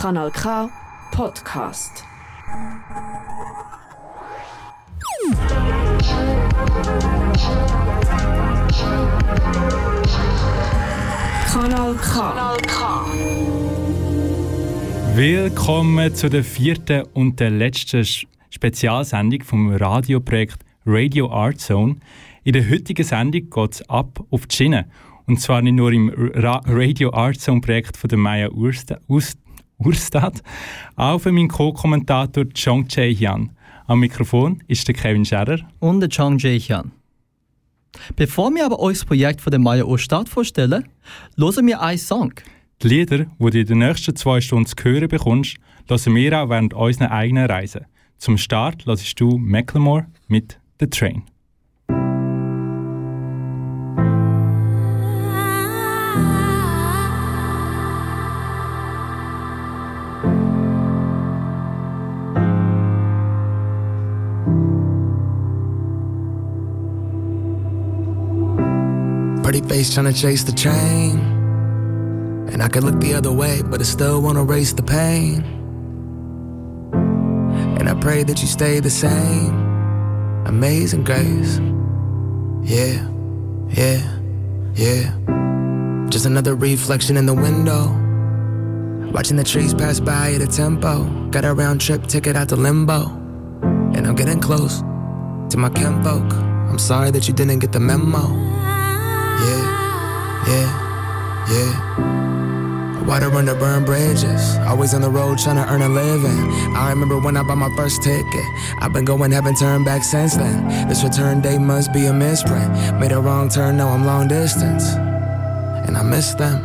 Kanal K Podcast. Kanal K. Willkommen zu der vierten und der letzten Spezialsendung vom Radioprojekt Radio Art Zone. In der heutigen Sendung geht es ab auf die Schiene. Und zwar nicht nur im Ra Radio Art Zone Projekt von der Maya Urstad, Urstad auch für meinen Co-Kommentator Chong Jae Hyun. Am Mikrofon ist der Kevin Scherer und der Chong Jae Hyun. Bevor wir aber euch das Projekt von der Maya Urstadt vorstellen, hören wir einen Song. Die Lieder, die du in den nächsten zwei Stunden zu hören bekommst, hören wir auch während unserer eigenen Reise. Zum Start hörst du Macklemore mit The Train. Pretty face trying to chase the train. And I could look the other way, but I still wanna erase the pain. And I pray that you stay the same. Amazing grace. Yeah, yeah, yeah. Just another reflection in the window. Watching the trees pass by at a tempo. Got a round trip ticket out to limbo. And I'm getting close to my kinfolk. I'm sorry that you didn't get the memo yeah, yeah, yeah. Water under burned bridges. Always on the road trying to earn a living. I remember when I bought my first ticket. I've been going, haven't turned back since then. This return date must be a misprint. Made a wrong turn, now I'm long distance. And I miss them.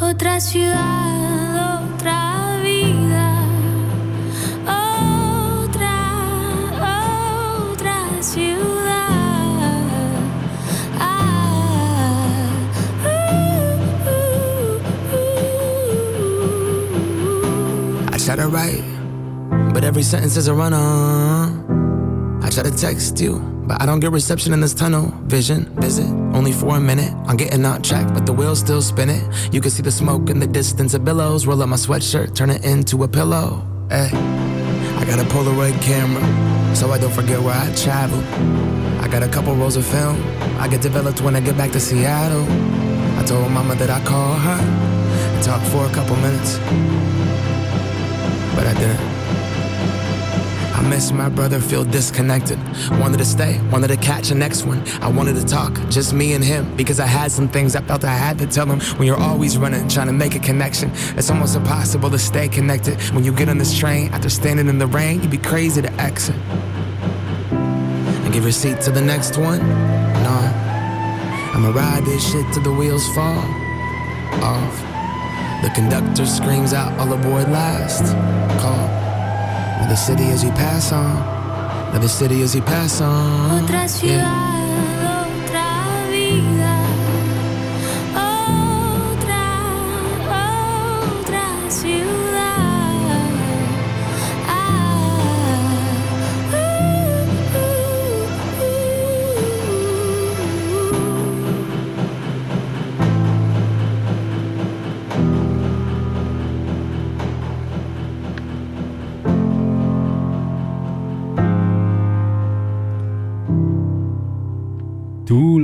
Otra ciudad, try to write, but every sentence is a run on. I try to text you, but I don't get reception in this tunnel. Vision, visit, only for a minute. I'm getting out track, but the wheel's still spinning. You can see the smoke in the distance of billows. Roll up my sweatshirt, turn it into a pillow. Hey, I got a Polaroid camera, so I don't forget where I travel. I got a couple rolls of film. I get developed when I get back to Seattle. I told mama that I call her and talk for a couple minutes but I didn't. I miss my brother, feel disconnected. Wanted to stay, wanted to catch the next one. I wanted to talk, just me and him, because I had some things I felt I had to tell him. When you're always running, trying to make a connection, it's almost impossible to stay connected. When you get on this train, after standing in the rain, you'd be crazy to exit. And give your seat to the next one? Nah. I'ma ride this shit till the wheels fall off. The conductor screams out, all aboard last. Call. Another city as you pass on. Another city as you pass on.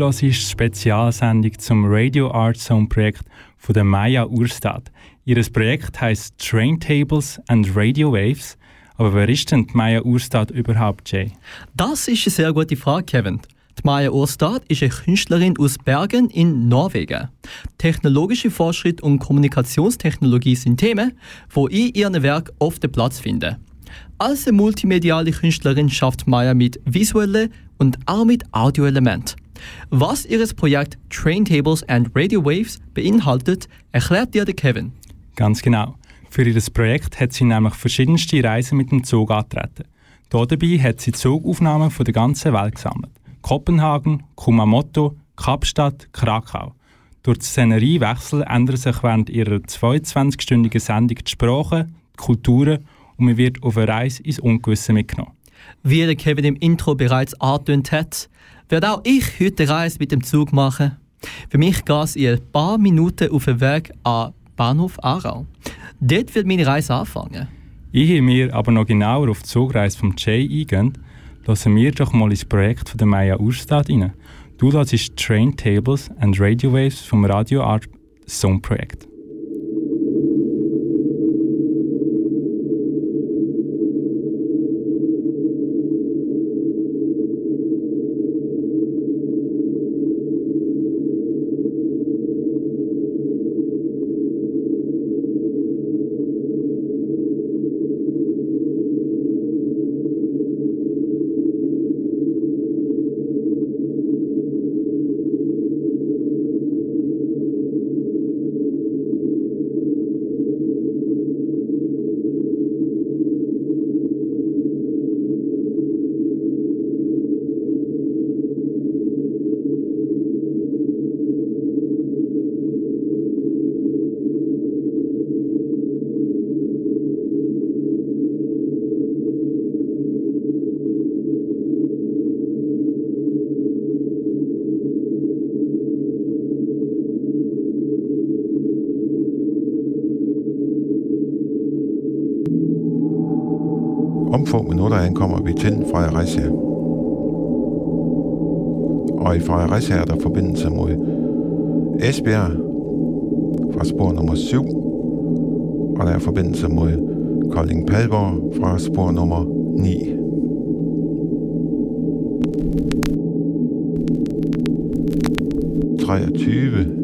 Hörst die Spezialsendung zum Radio Art Zone Projekt von der Maya Urstad. Ihr Projekt heißt Train Tables and Radio Waves. Aber wer ist denn die Maya Urstad überhaupt, Jay? Das ist eine sehr gute Frage, Kevin. Die Maya Urstad ist eine Künstlerin aus Bergen in Norwegen. Technologische Fortschritt und Kommunikationstechnologie sind Themen, wo in ihrem Werk oft den Platz finden. Als eine multimediale Künstlerin schafft Maya mit visuellen und auch mit Audioelementen. Was ihr Projekt Train Tables and Radio Waves beinhaltet, erklärt dir der Kevin. Ganz genau. Für ihr Projekt hat sie nämlich verschiedenste Reisen mit dem Zug angetreten. Dabei hat sie Zugaufnahmen von der ganzen Welt gesammelt. Kopenhagen, Kumamoto, Kapstadt, Krakau. Durch die Szeneriewechsel ändern sich während ihrer 22-stündigen Sendung die Sprachen, die Kulturen und man wird auf eine Reise ins Ungewisse mitgenommen. Wie der Kevin im Intro bereits angetönt hat, werde auch ich heute eine Reise mit dem Zug machen. Für mich geht es in ein paar Minuten auf den Weg an Bahnhof Aarau. Dort wird meine Reise anfangen. Ehe wir aber noch genauer auf die Zugreise vom Jay eingehen, lassen wir doch mal ins Projekt von der Maya Urstadt rein. Du hörst Train Tables and Radio Waves vom Radio Art Song Projekt. Minutter ankommer vi til Fredericia. Og i Fredericia er der forbindelse mod Esbjerg fra spor nummer 7. Og der er forbindelse mod Kolding Padborg fra spor nummer 9. Treogtyve. To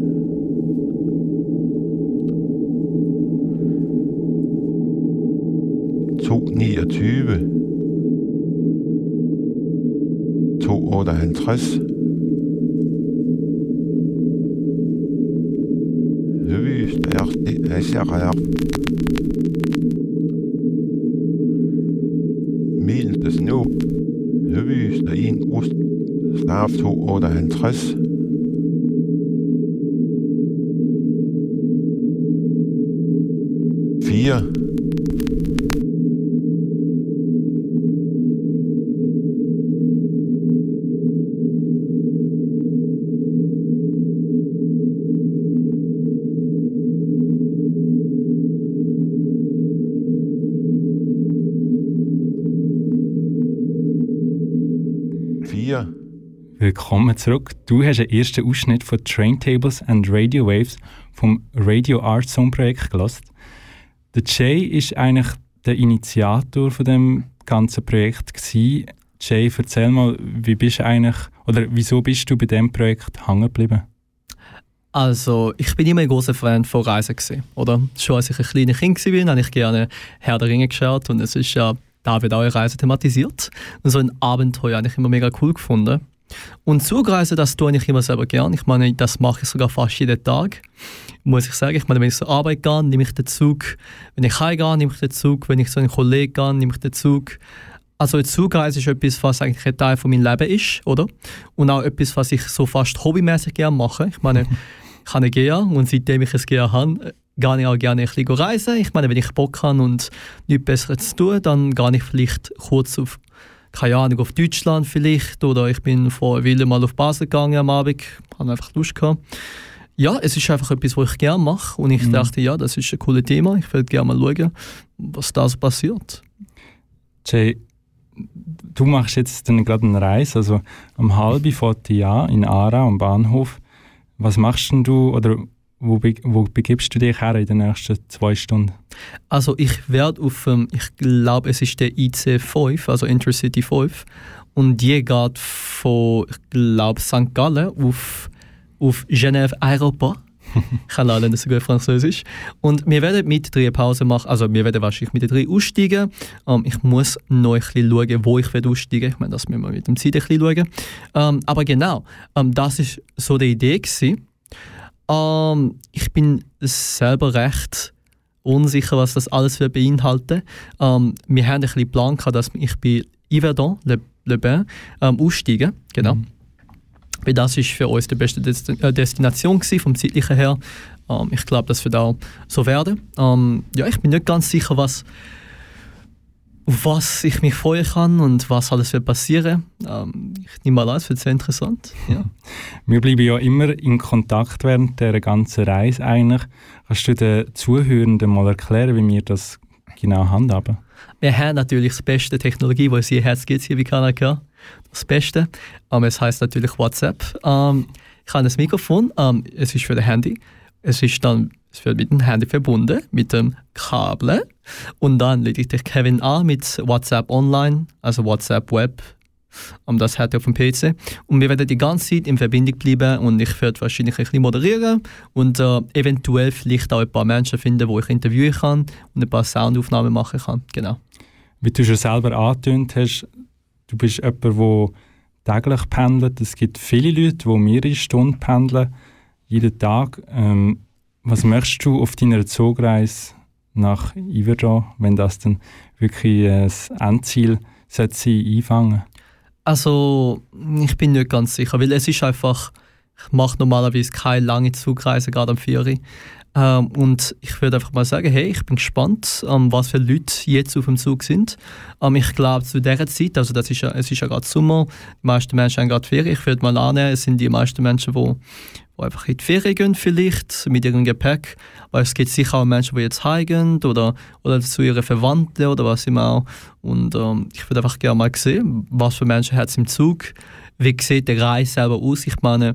Creuss. Vier. Willkommen zurück. Du hast einen ersten Ausschnitt von Train Tables and Radio Waves vom Radio Art Zone Projekt gelassen. Der Jay ist eigentlich der Initiator von dem ganzen Projekt gewesen. Jay, erzähl mal, wie bist du eigentlich oder wieso bist du bei dem Projekt hängen geblieben? Also, ich bin immer ein großer Fan von Reisen gewesen, oder? Schon als ich ein kleines Kind war, habe ich gerne Herr der Ringe geschaut und es ist ja, da wird auch eine Reise thematisiert. Und so ein Abenteuer habe ich immer mega cool gefunden. Und Zugreisen, das tue ich immer selber gern. Ich meine, das mache ich sogar fast jeden Tag, muss ich sagen. Ich meine, wenn ich zur Arbeit gehe, nehme ich den Zug. Wenn ich heimgehe, nehme ich den Zug. Wenn ich zu einem Kollegen gehe, nehme ich den Zug. Also eine Zugreise ist etwas, was eigentlich ein Teil von meinem Leben ist, oder? Und auch etwas, was ich so fast hobbymäßig gerne mache. Ich meine, ich habe eine GEA und seitdem ich ein GEA habe, gehe ich auch gerne ein bisschen reisen. Ich meine, wenn ich Bock habe und nichts Besseres zu tun, dann gehe ich vielleicht kurz auf, keine Ahnung, auf Deutschland vielleicht oder ich bin vor Wille mal auf Basel gegangen am Abend, habe einfach Lust gehabt. Ja, es ist einfach etwas, was ich gerne mache und ich dachte, ja, das ist ein cooles Thema. Ich würde gerne mal schauen, was da so passiert. Jay, du machst jetzt dann gerade eine Reise, also am halben die an in Aarau am Bahnhof. Was machst denn du oder wo, be wo begibst du dich her in den nächsten zwei Stunden? Also ich werde auf, ähm, ich glaube, es ist der IC5, also Intercity 5, und die geht von, ich glaube, St. Gallen auf, auf Genève Aéroport. ich kann leider nicht so gut Französisch. Und wir werden mit drei Pause machen, also wir werden wahrscheinlich mit den drei aussteigen. Ähm, ich muss noch ein bisschen schauen, wo ich werde aussteigen Ich meine, das müssen wir mit dem Zeit ein bisschen schauen. Ähm, aber genau, ähm, das war so die Idee. Gewesen. Ähm, ich bin selber recht unsicher, was das alles wird beinhalten. Ähm, wir haben ein bisschen Plan gehabt, dass ich bei Yverdon, Le, Le Bain, ähm, aussteige. Genau. Mhm. Weil das ist für uns die beste Desti äh, Destination gewesen, vom zeitlichen her. Ähm, ich glaube, das wird auch so werden. Ähm, ja, ich bin nicht ganz sicher, was auf was ich mich freuen kann und was alles wird passieren. Ähm, ich nehme mal an, es wird sehr interessant. Ja. Wir bleiben ja immer in Kontakt während der ganzen Reise eigentlich. Kannst du den Zuhörenden mal erklären, wie wir das genau handhaben? Wir haben natürlich das beste Technologie, die es je Herz gibt hier bei Kanaka. Das Beste. Ähm, es heißt natürlich WhatsApp. Ähm, ich habe ein Mikrofon. Ähm, es ist für das Handy. Es ist dann es wird mit dem Handy verbunden, mit dem Kabel. Und dann ich dich Kevin an mit WhatsApp Online, also WhatsApp Web. Und das hat auf dem PC. Und wir werden die ganze Zeit in Verbindung bleiben und ich werde wahrscheinlich ein bisschen moderieren und äh, eventuell vielleicht auch ein paar Menschen finden, wo ich interviewen kann und ein paar Soundaufnahmen machen kann. Genau. Wie du schon selber angetönt hast, du bist jemand, der täglich pendelt. Es gibt viele Leute, die mehrere Stunden pendeln, jeden Tag. Ähm, was möchtest du auf deiner Zugreise nach Iverdon, wenn das dann wirklich äh, das Endziel sein einfangen? Also, ich bin nicht ganz sicher, weil es ist einfach, ich mache normalerweise keine lange Zugreise, gerade am 4. Ähm, und ich würde einfach mal sagen, hey, ich bin gespannt, ähm, was für Leute jetzt auf dem Zug sind. Ähm, ich glaube, zu dieser Zeit, also das ist ja, es ist ja gerade Sommer, die meisten Menschen haben gerade Ferien. Ich würde mal annehmen, es sind die meisten Menschen, die die einfach in die Ferien gehen vielleicht mit ihrem Gepäck. Aber es gibt sicher auch Menschen, die jetzt heimgehen oder, oder zu ihren Verwandten oder was immer auch. Und ähm, ich würde einfach gerne mal sehen, was für Menschen hat es im Zug, wie sieht der Reis selber aus. Ich meine,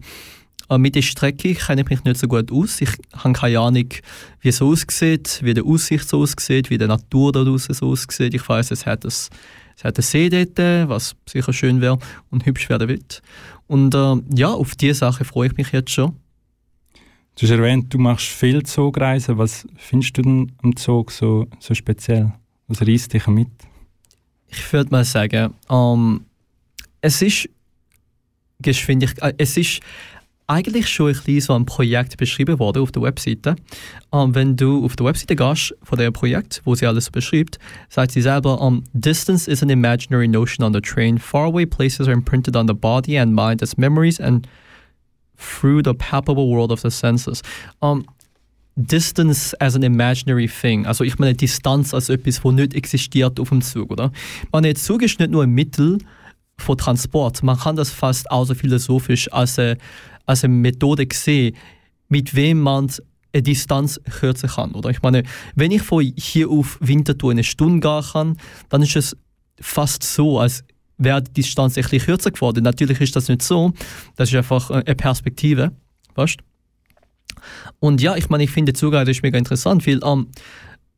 mit der Strecke kenne ich mich nicht so gut aus. Ich habe keine Ahnung, wie es aussieht, wie die Aussicht so aussieht, wie die Natur da draußen so aussieht. Ich weiß, es hat es hat einen See dort, was sicher schön wäre und hübsch werden wird. Und äh, ja, auf diese Sache freue ich mich jetzt schon. Du hast erwähnt, du machst viel Zugreisen. Was findest du denn am Zug so, so speziell? Was reißt dich mit? Ich würde mal sagen, ähm, es ist Geschwindigkeit, äh, es ist eigentlich schon ein bisschen so ein Projekt beschrieben worden auf der Webseite. Um, wenn du auf der Webseite gehst von dem Projekt, wo sie alles beschreibt, sagt sie selber, um, Distance is an imaginary notion on the train. Faraway places are imprinted on the body and mind as memories and through the palpable world of the senses. Um, Distance as an imaginary thing. Also ich meine Distanz als etwas, das nicht existiert auf dem Zug, oder? Man, der Zug ist nicht nur ein Mittel von Transport. Man kann das fast so philosophisch als eine als eine Methode gesehen, mit wem man eine Distanz kürzen kann. Oder? Ich meine, wenn ich von hier auf Winterthur eine Stunde gehen kann, dann ist es fast so, als wäre die Distanz bisschen kürzer geworden. Natürlich ist das nicht so. Das ist einfach eine Perspektive. Weißt? Und ja, ich meine, ich finde Zugreise ist mega interessant, weil ähm,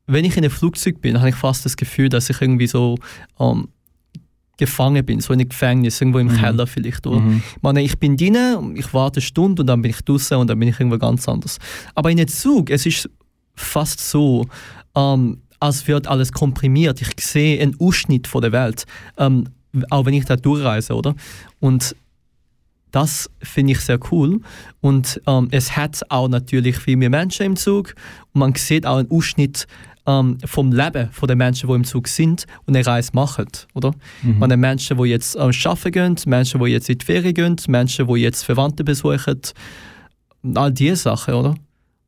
wenn ich in einem Flugzeug bin, habe ich fast das Gefühl, dass ich irgendwie so ähm, gefangen bin, so in einem Gefängnis, irgendwo im mhm. Keller vielleicht. Oder? Mhm. Ich meine, ich bin drin, ich warte eine Stunde und dann bin ich draußen und dann bin ich irgendwo ganz anders. Aber in einem Zug, es ist fast so, ähm, als wird alles komprimiert. Ich sehe einen Ausschnitt von der Welt, ähm, auch wenn ich da durchreise, oder? Und das finde ich sehr cool. Und ähm, es hat auch natürlich viel mehr Menschen im Zug und man sieht auch einen Ausschnitt ähm, vom Leben von den Menschen, die im Zug sind und eine Reise machen, oder? Mhm. Man Menschen, die jetzt ähm, arbeiten gehen, Menschen, die jetzt in die Ferien gehen, Menschen, die jetzt Verwandte besuchen, all diese Sachen, oder?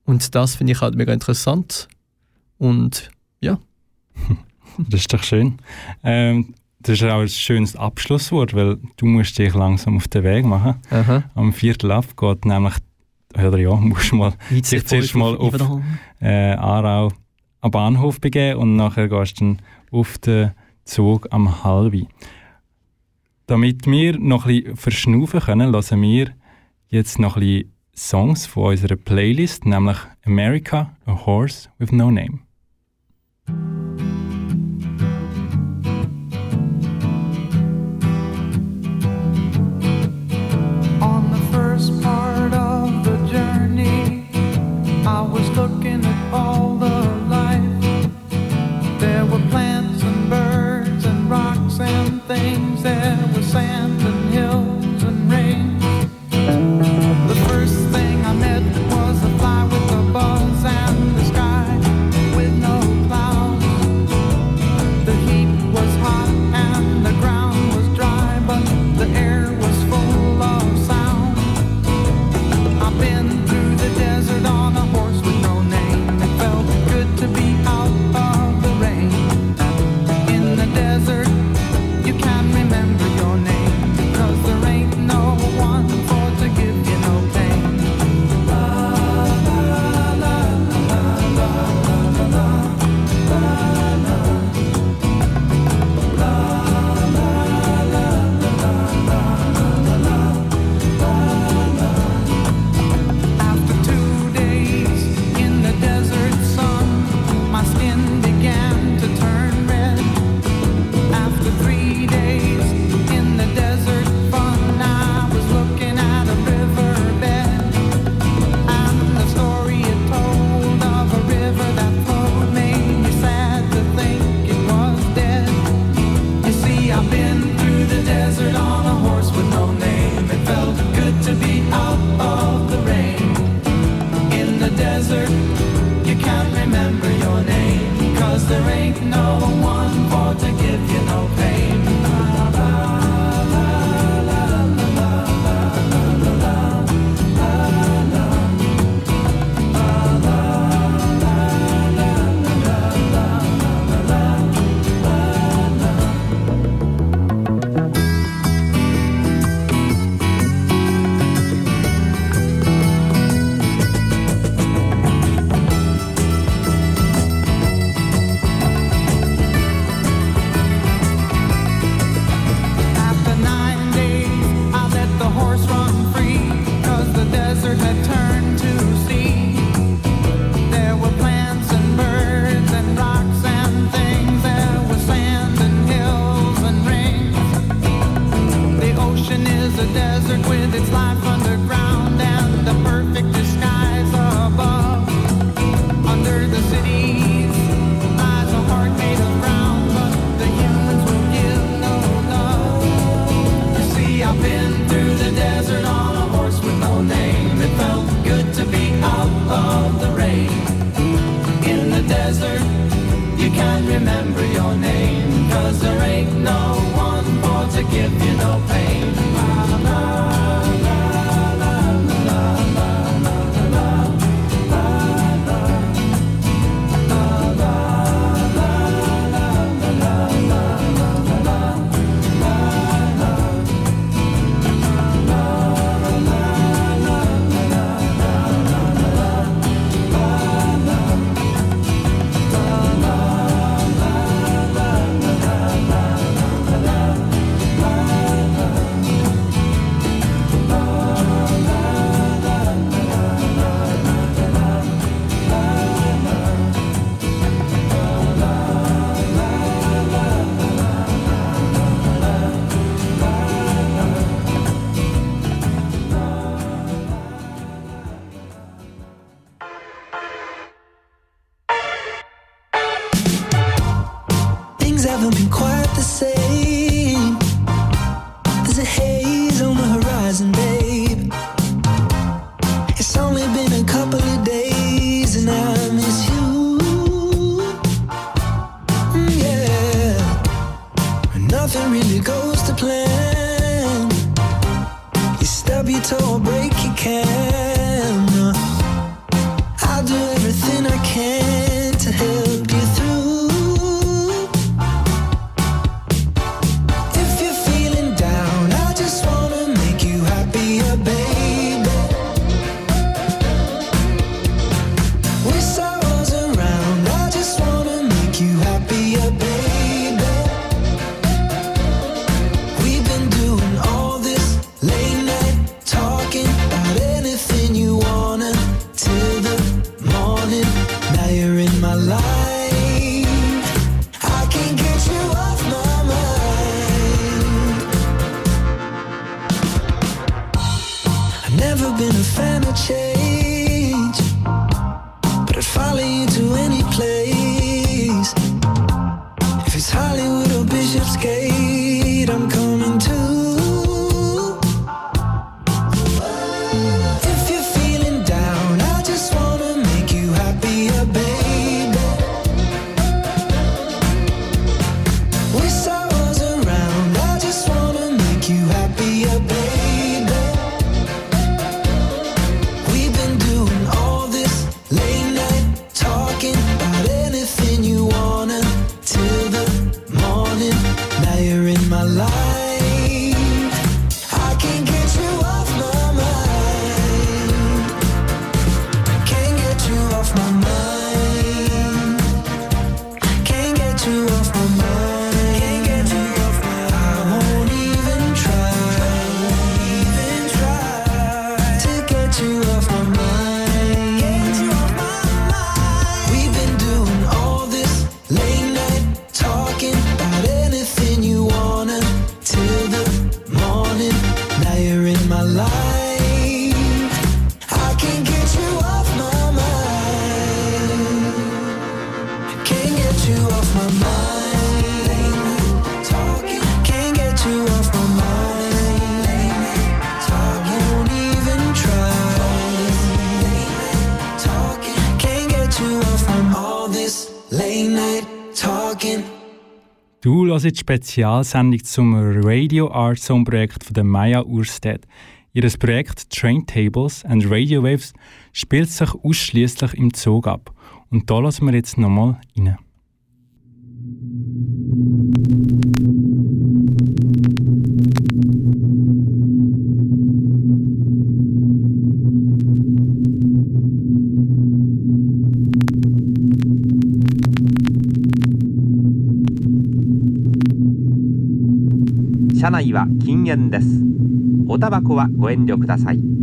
Und das finde ich halt mega interessant und ja. Das ist doch schön. Ähm, das ist auch ein schönes Abschlusswort, weil du musst dich langsam auf den Weg machen. Aha. Am Viertel ab geht nämlich, oder ja, musst mal sich zuerst mal auf äh, Aarau am Bahnhof begeben und nachher gehst du dann auf den Zug am halben. Damit wir noch bisschen verschnaufen können, lassen wir jetzt noch bisschen Songs von unserer Playlist, nämlich America, a Horse with No Name. On the first part of the journey, I was Spezialsendung zum Radio Art Zone Projekt von der Maya Urstedt. Ihr Projekt Train Tables and Radio Waves spielt sich ausschließlich im Zug ab. Und da lassen wir jetzt nochmal rein. 車内は禁煙です。おタバコはご遠慮ください。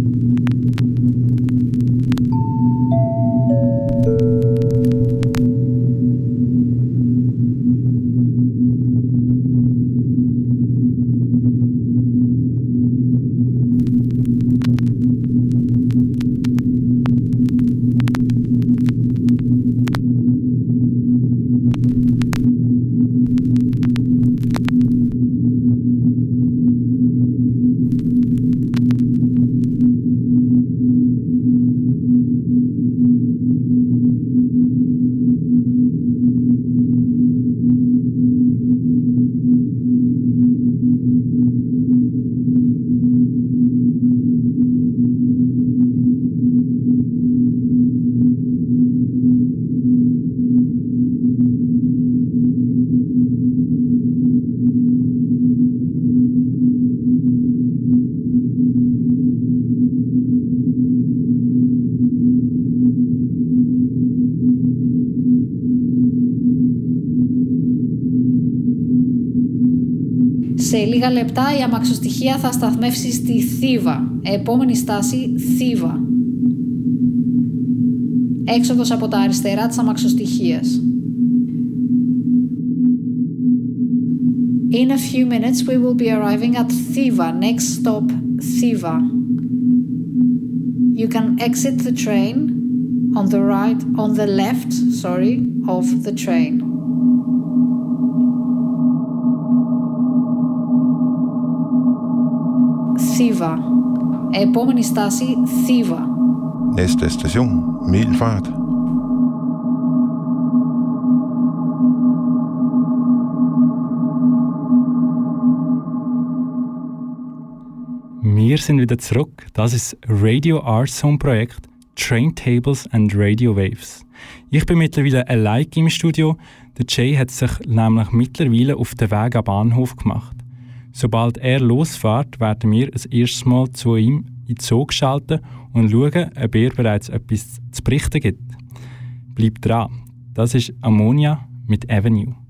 Σε λίγα λεπτά η αμαξοστοιχεία θα σταθμεύσει στη Θήβα. Επόμενη στάση Θήβα. Έξοδος από τα αριστερά της αμαξοστοιχείας. In a few minutes we will be arriving at Thiva. Next stop Thiva. You can exit the train on the right, on the left, sorry, of the train. Θήβα. Επόμενη στάση Θήβα. Næste station, Milfart. Wir sind wieder zurück. Das ist Radio Art Zone Projekt Train Tables and Radio Waves. Ich bin mittlerweile allein im Studio. Der Jay hat sich nämlich mittlerweile auf den Weg am Bahnhof gemacht. Sobald er losfährt, werden wir das erste Mal zu ihm in den Zug schalten und schauen, ob er bereits etwas zu berichten gibt. Bleibt dran. Das ist Ammonia mit Avenue.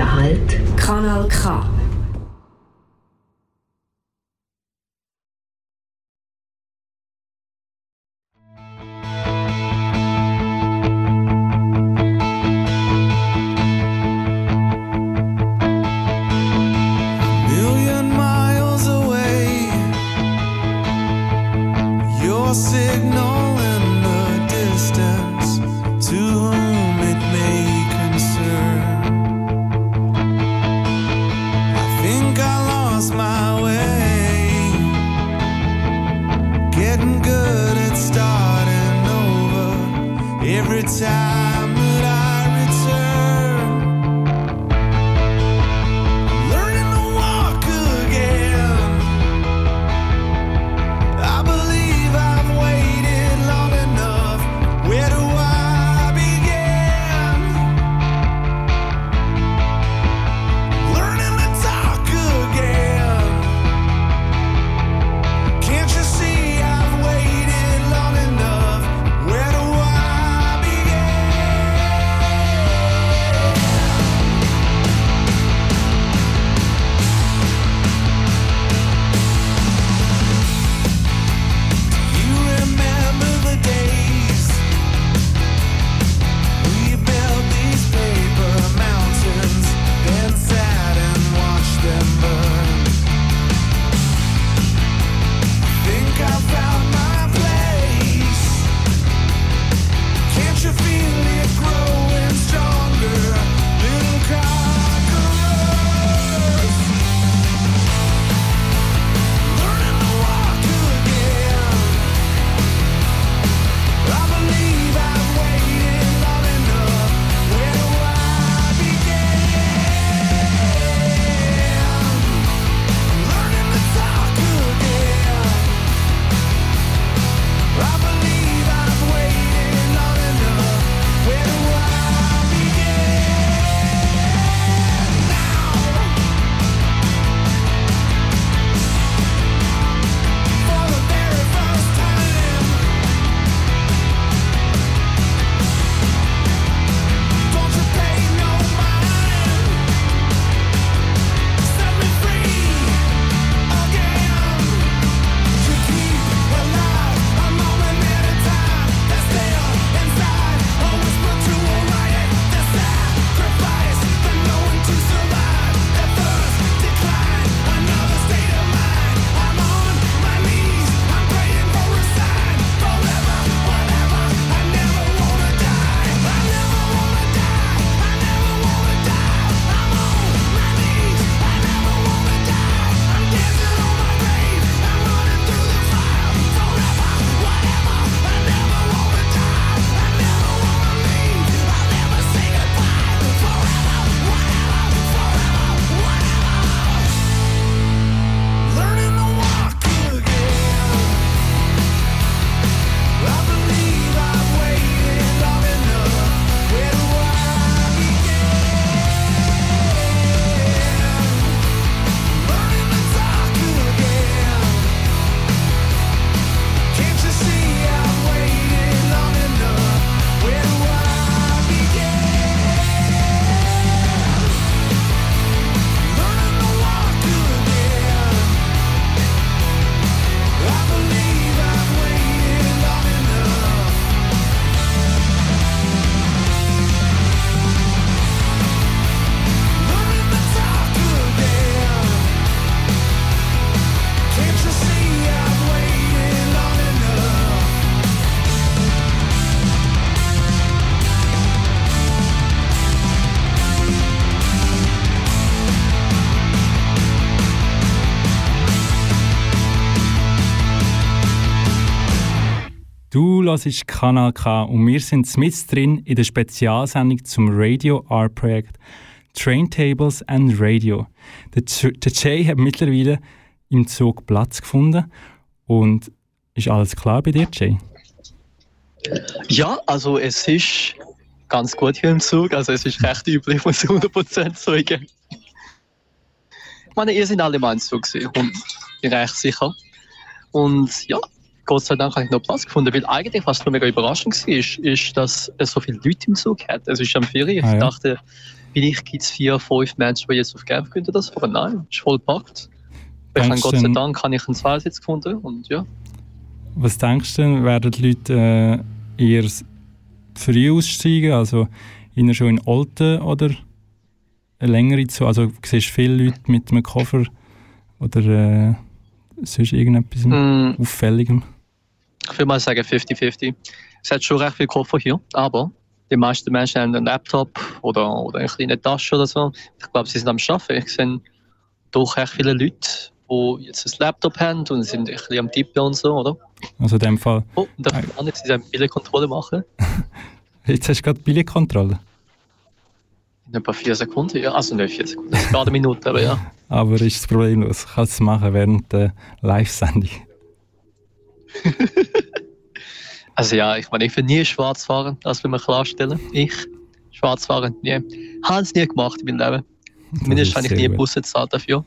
Nächster Halt. Kanal K. Du hörst Kanal K und wir sind mit drin in der Spezialsendung zum Radio Art Projekt Train Tables and Radio. Der, der Jay hat mittlerweile im Zug Platz gefunden und ist alles klar bei dir, Jay? Ja, also es ist ganz gut hier im Zug, also es ist recht üblich, muss ich 100% sagen. Ich meine, ihr seid alle mal im Zug gewesen und bin recht sicher. Und ja, Gott sei Dank habe ich noch Platz gefunden, weil eigentlich, was nur mega überraschend war, ist, ist, dass es so viele Leute im Zug hat. Es ist am Ferien. Ah, ich ja. dachte, vielleicht gibt es vier, fünf Menschen, die jetzt auf Genf könnten das fahren. Nein, es ist voll gepackt. Ich habe Gott sei Dank habe ich einen Zweisitz gefunden und ja. Was denkst du, werden die Leute äh, eher früh aussteigen, also eher schon in Olten oder längere Zeit? Also du siehst viele Leute mit einem Koffer oder äh, sonst irgendetwas mm. Auffälligem? Ich würde mal sagen 50-50. Es hat schon recht viele Koffer hier, aber die meisten Menschen haben einen Laptop oder, oder eine kleine Tasche oder so. Ich glaube, sie sind am Arbeiten. Ich sehe doch recht viele Leute, die jetzt ein Laptop haben und sind ein bisschen am Tippen und so, oder? Also in dem Fall. Oh, und darf ich nicht diese Billetkontrolle machen? jetzt hast du gerade Billetkontrolle? In ein paar vier Sekunden, ja. Also nicht vier Sekunden, gerade eine Minute, aber ja. aber ist das problemlos. Kannst du es machen während der Live-Sendung? also ja, ich meine, ich will nie schwarz fahren, das will man klarstellen. Ich, schwarz fahren, nie. Habe es nie gemacht in meinem Leben. Zumindest habe ich nie Busse gezahlt dafür.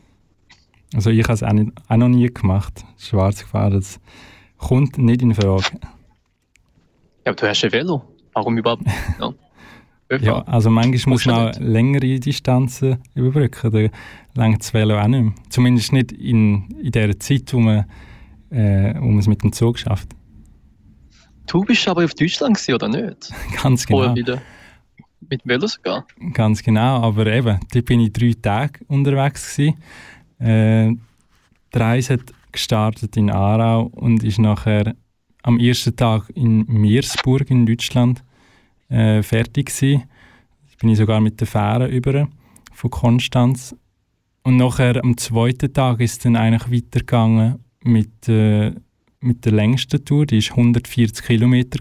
Also ich habe es auch, auch, noch nie gemacht, schwarz gefahren. Das kommt nicht in Frage. Ja, aber du hast ein Velo. Warum überhaupt? Ja. ja, also manchmal muss man auch längere Distanzen überbrücken. Da langt das Velo auch nicht mehr. Zumindest nicht in, in der Zeit, wo man, äh, wo man es mit dem Zug schafft. Du bist aber auf Deutschland gewesen, oder nicht? Ganz genau. Oder wieder mit Velo sogar? Ganz genau, aber eben, da bin ich drei Tage unterwegs gewesen. Äh, die Reise hat gestartet in Aarau und ist nachher am ersten Tag in Meersburg in Deutschland äh, fertig gewesen. Da bin ich sogar mit der Fähre über von Konstanz. Und nachher am zweiten Tag ist es dann eigentlich weitergegangen mit, äh, mit der längsten Tour. Die war 140 Kilometer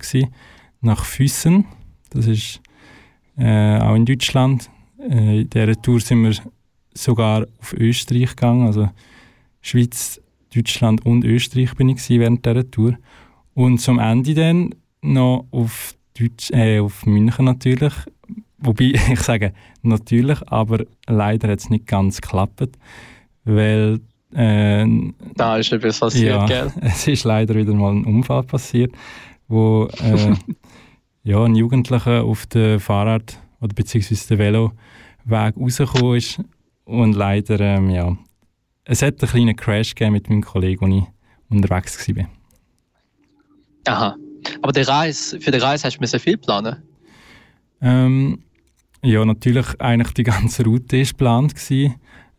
nach Füssen. Das ist äh, auch in Deutschland. Äh, in dieser Tour sind wir sogar auf Österreich gegangen. Also Schweiz, Deutschland und Österreich bin ich während dieser Tour. Und zum Ende dann noch auf, Deutsch, äh, auf München natürlich. Wobei, ich sage natürlich, aber leider hat es nicht ganz geklappt. Weil. Äh, da ist etwas passiert, ja, gell? Es ist leider wieder mal ein Unfall passiert, wo äh, ja, ein Jugendlicher auf dem Fahrrad oder beziehungsweise den Veloweg rausgekommen ist und leider, ähm, ja, es hat einen kleinen Crash gegeben mit meinem Kollegen, als ich unterwegs war. Aha. Aber die Reise, für die Reise hast du sehr viel planen? Ähm, ja, natürlich eigentlich die ganze Route war geplant.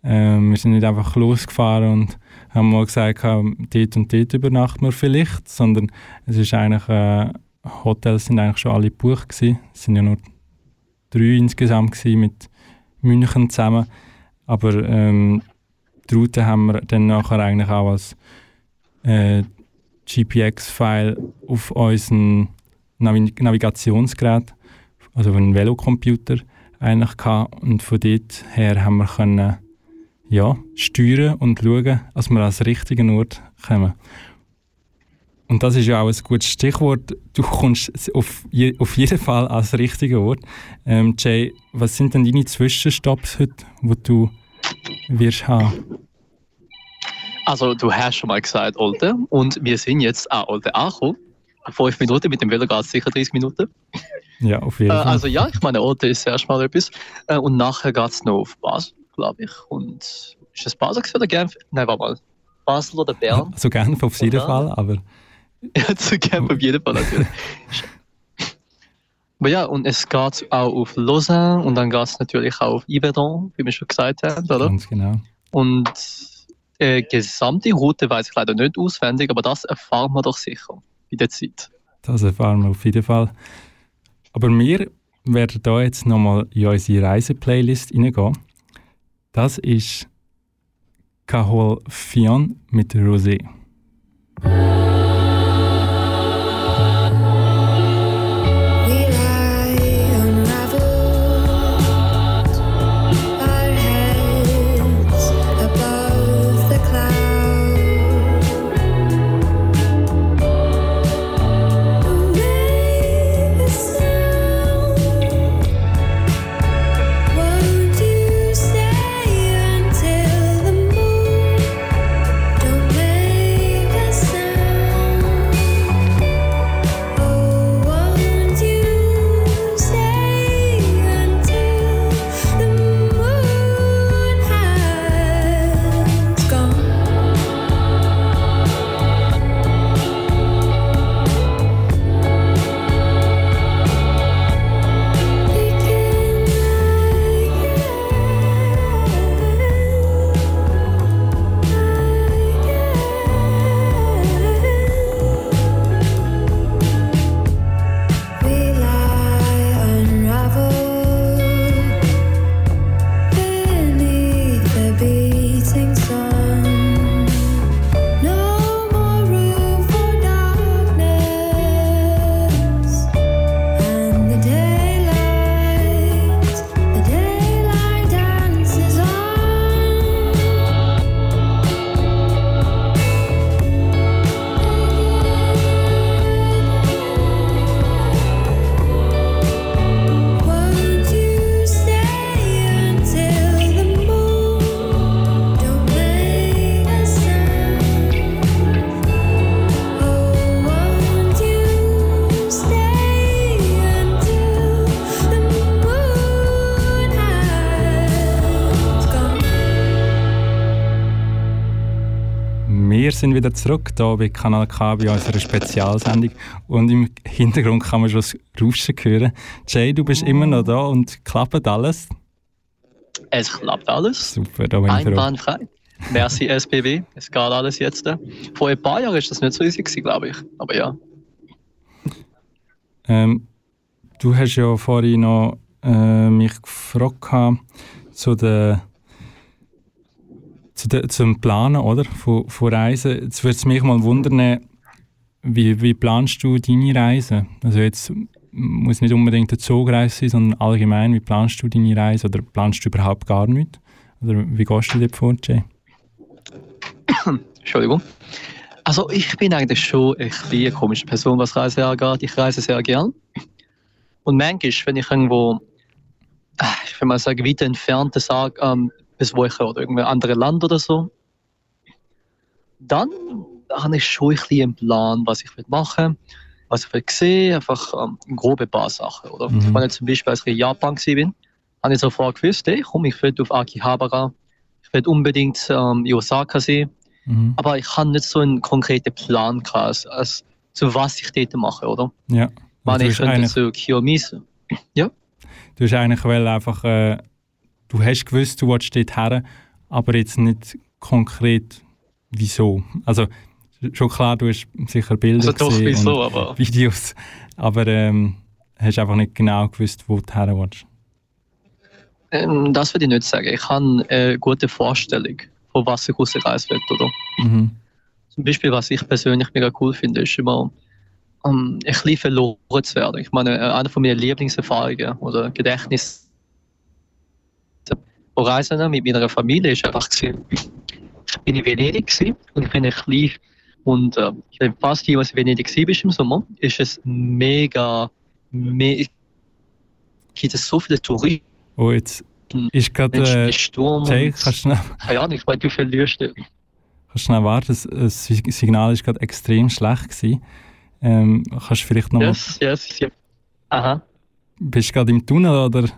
Ähm, wir sind nicht einfach losgefahren und haben mal gesagt, dort und dort übernachten wir vielleicht, sondern es ist eigentlich, äh, Hotels sind eigentlich schon alle gebucht gewesen. Es sind ja nur drei insgesamt gewesen, mit München zusammen. Aber ähm, die Route haben wir dann nachher eigentlich auch als äh, GPX-File auf unserem Navi Navigationsgerät, also auf einem Velocomputer eigentlich gehabt. Und von dort her haben wir können, ja, steuern und schauen, dass wir an den richtigen Ort kommen. Und das ist ja auch ein gutes Stichwort. Du kommst auf, je, auf jeden Fall an den richtigen Ort. Ähm, Jay, was sind denn deine Zwischenstopps heute, die du wirst haben? Also, du hast schon mal gesagt, Olde, und wir sind jetzt an Olde angekommen. Fünf Minuten, mit dem Velo geht es sicher 30 Minuten. Ja, auf jeden äh, Fall. also, ja, ich meine, Olde ist erstmal etwas. Äh, und nachher geht es noch auf Basel, glaube ich. Und ist das Basel oder Genf? Nein, warte mal. Basel oder Bern? Also, Genf auf jeden oder? Fall, aber. Ja, zu Genf auf jeden Fall natürlich. Aber ja, und es geht auch auf Lausanne und dann geht es natürlich auch auf Yverdon, wie wir schon gesagt haben, oder? Ganz genau. Und die äh, gesamte Route weiß ich leider nicht auswendig, aber das erfahren wir doch sicher in der Zeit. Das erfahren wir auf jeden Fall. Aber wir werden da jetzt nochmal in unsere Reiseplaylist hineingehen. Das ist Cahol Fion mit Rosé. Sind wieder zurück hier bei Kanal K bei unserer Spezialsendung und im Hintergrund kann man schon das Rauschen hören. Jay, du bist immer noch da und klappt alles? Es klappt alles. Super, da bin ich froh. Einwandfrei. Merci SBB. Es geht alles jetzt. Vor ein paar Jahren ist das nicht so easy glaube ich. Aber ja. Ähm, du hast ja vorhin noch äh, mich gefragt zu der, zu der, zum Planen oder? Von, von Reisen. Jetzt würde es mich mal wundern, wie, wie planst du deine Reise? Also jetzt muss nicht unbedingt eine Zugreise sein, sondern allgemein, wie planst du deine Reise? Oder planst du überhaupt gar nicht? Oder wie gehst du dort vor, Jay? Entschuldigung. Also ich bin eigentlich schon ein eine komische Person, was Reise angeht. Ich reise sehr gern. Und manchmal, wenn ich irgendwo, äh, ich will mal sagen, weit entfernt sage, ähm, bis Woche oder irgendein anderes Land oder so, dann habe ich schon ein bisschen einen Plan, was ich machen will, was ich will sehen, einfach ähm, grobe paar Sachen. Oder? Mhm. Wenn ich zum Beispiel als ich in Japan war, habe ich sofort gewusst, hey, komm, ich will auf Akihabara, ich will unbedingt ähm, in Osaka sehen, Mhm. aber ich habe nicht so einen konkreten Plan gehabt, als, zu was ich dort mache, oder? Ja. Wenn ich könnte zu Kiyomizu. Ja, du hast eigentlich einfach, äh, du hast gewusst, du willst dort her, aber jetzt nicht konkret wieso. Also schon klar, du hast sicher Bilder also doch, gesehen wieso, aber Videos, aber ähm, hast einfach nicht genau gewusst, wo du her willst. ähm, das würde ich nicht sagen. Ich habe eine gute Vorstellung, von was ich rausreisen will, oder? Mhm. Zum Beispiel, was ich persönlich mega cool finde, ist immer, um, ein bisschen verloren zu werden. Ich meine, äh, eine von meinen Lieblingserfahrungen oder Gedächtnis von Reisen mit meiner Familie ist einfach gewesen, ich bin in Venedig gewesen, und ich bin ein klein und äh, fast jemals in Venedig bist im Sommer, ist es mega, me gibt es so viele Touristen, Oh, jetzt ist gerade, äh, der Sturm Jay, und, kannst du schnell, keine Ahnung, ich meine, du verlierst kannst du schnell warten, das, das Signal ist gerade extrem schlecht gewesen. Ähm, kannst du vielleicht noch mal, Yes, yes, yes. Aha. bist du gerade im Tunnel oder?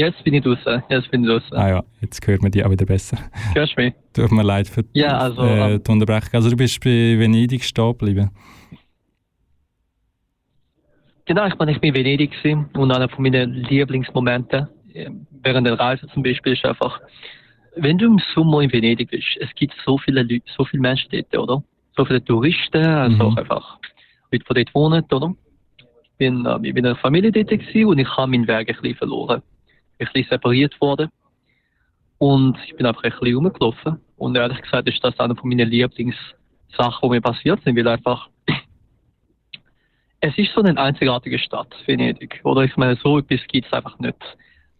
Jetzt bin ich draußen. Jetzt bin ich draußen. Ah ja, jetzt hört man dich auch wieder besser. Hörst du mich? Tut mir leid für Ja, also, äh, ähm, die Unterbrechung. Also du bist bei Venedig stehen geblieben. Genau, ich meine, ich bin in Venedig gewesen und einer von meinen Lieblingsmomenten äh, während der Reise zum Beispiel ist einfach, wenn du im Sommer in Venedig bist, es gibt so viele Leute, so viele Menschen dort, oder? So viele Touristen, also Mhm. auch einfach Leute, die dort wohnen, oder? Ich bin äh, mit meiner Familie dort und ich habe meinen Weg ein bisschen verloren. Ich bin ein bisschen separiert worden und ich bin einfach ein bisschen rumgelaufen und ehrlich gesagt ist das eine von meinen Lieblingssachen, die mir passiert sind, weil einfach es ist so eine einzigartige Stadt, Venedig. Oder ich meine, so etwas gibt es einfach nicht.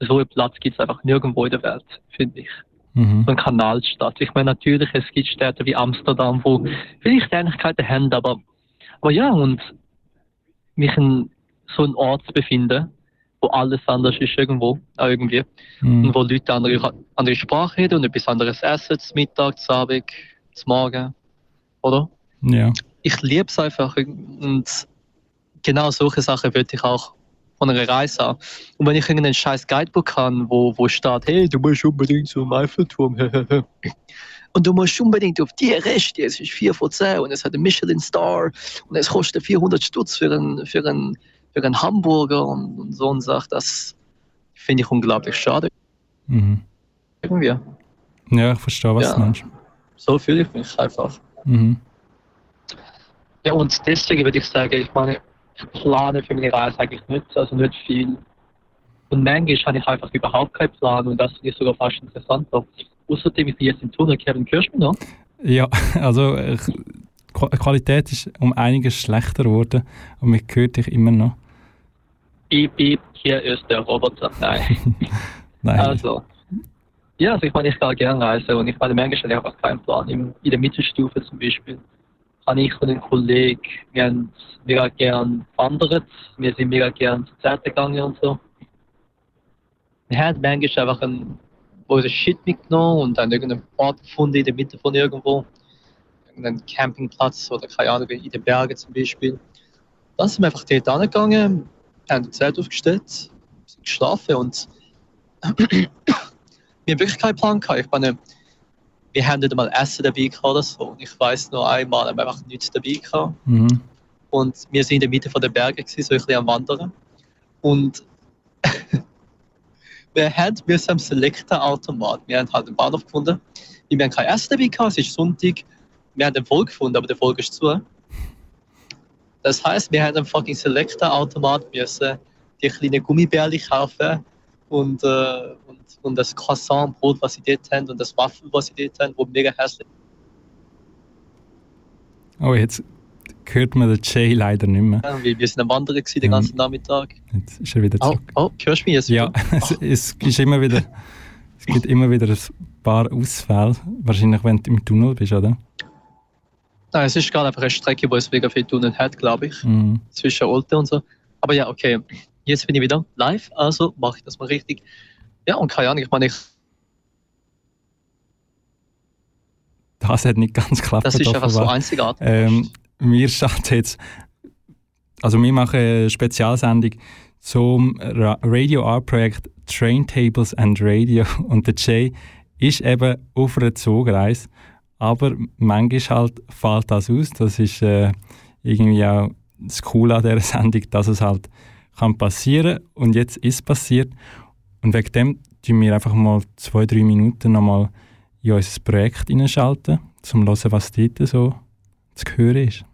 So einen Platz gibt es einfach nirgendwo in der Welt, finde ich. Mhm. So eine Kanalstadt. Ich meine, natürlich, es gibt Städte wie Amsterdam, wo vielleicht Ähnlichkeiten haben, aber, aber ja, und mich in so einem Ort zu befinden, wo alles anders ist irgendwo, irgendwie, und Mhm. wo Leute andere, andere Sprache reden und etwas anderes essen, zum Mittag, zum Abend, zum Morgen, oder? Ja. ich liebe es einfach und genau solche Sachen würde ich auch von einer Reise haben. Und wenn ich irgendeinen scheiß Guidebook habe, wo, wo steht, hey, du musst unbedingt zum Eiffelturm, und du musst unbedingt auf die Reste, es ist 4 von 10 und es hat einen Michelin-Star und es kostet 400 Stutz für einen, für einen, für einen Hamburger und, und so und Sache, das finde ich unglaublich schade. Mhm. Irgendwie. Ja, ich verstehe, was Ja. du meinst. So fühle ich mich einfach. Mhm. Ja, und deswegen würde ich sagen, ich meine, ich plane für meine Reise eigentlich nicht, also nicht viel. Und manchmal habe ich einfach überhaupt keinen Plan und das ich sogar fast interessanter. Außerdem, ich bin jetzt im Tunnel, Kevin, hörst du mich noch? Ja, also die Qualität ist um einiges schlechter geworden, aber man hört dich immer noch. Piep, piep, hier ist der Roboter. Nein. Nein. Also, ja, also ich meine, ich gehe gerne reisen und ich meine, manchmal habe ich einfach keinen Plan. In, in der Mittelstufe zum Beispiel habe ich und ein Kollege, wir haben mega gern wandert, wir sind mega gern zu Zelten gegangen und so. Wir haben manchmal einfach einen, unseren Shit mitgenommen und dann irgendeinen Ort gefunden in der Mitte von irgendwo. Irgendeinen Campingplatz oder keine Ahnung, in den Bergen zum Beispiel. Dann sind wir einfach dort angegangen, haben das Zelt aufgestellt, sind geschlafen und wir haben wirklich keinen Plan gehabt. Ich meine, wir haben nicht einmal Essen dabei gehabt oder so. Ich weiß noch einmal, haben wir einfach nichts dabei gehabt. Mhm. Und wir sind in der Mitte von den Bergen, gewesen, so ein bisschen am Wandern. Und wir haben müssen am Selector-Automat, wir haben halt einen Bahnhof gefunden. Wir haben kein Essen dabei gehabt, es ist Sonntag. Wir haben den Volk gefunden, aber der Volk ist zu. Das heißt, wir haben am fucking Selector-Automat müssen die kleinen Gummibärchen kaufen und, äh, und, und das Croissant-Brot, was sie dort haben, und das Waffel, was sie dort haben, wo mega hässlich Oh, jetzt hört man den Jay leider nicht mehr. ist. Wir, sind am Wandern gewesen, den Ja. ganzen Nachmittag. Jetzt ist er wieder Oh, zurück. oh, hörst du mich jetzt? Ja, es, es ist immer wieder, es gibt immer wieder ein paar Ausfälle. Wahrscheinlich, wenn du im Tunnel bist, oder? Nein, es ist gerade einfach eine Strecke, wo es mega viel Tunnel hat, glaube ich. Mhm. Zwischen Olte und so. Aber ja, okay. Jetzt bin ich wieder live, also mache ich das mal richtig. Ja, und keine Ahnung, ich meine, ich, Das hat nicht ganz geklappt. das ist einfach so offenbar. einzigartig. Ähm, wir starten jetzt, also wir machen eine Spezialsendung zum Ra Radio Art Projekt Train Tables and Radio und der Jay ist eben auf einer Zugreise, aber manchmal halt fällt das aus. Das ist äh, irgendwie auch das Coole an dieser Sendung, dass es halt kann passieren und jetzt ist passiert und wegen dem tun wir einfach mal zwei, drei Minuten nochmal in unser Projekt einschalten, um zu hören, was dort so zu hören ist.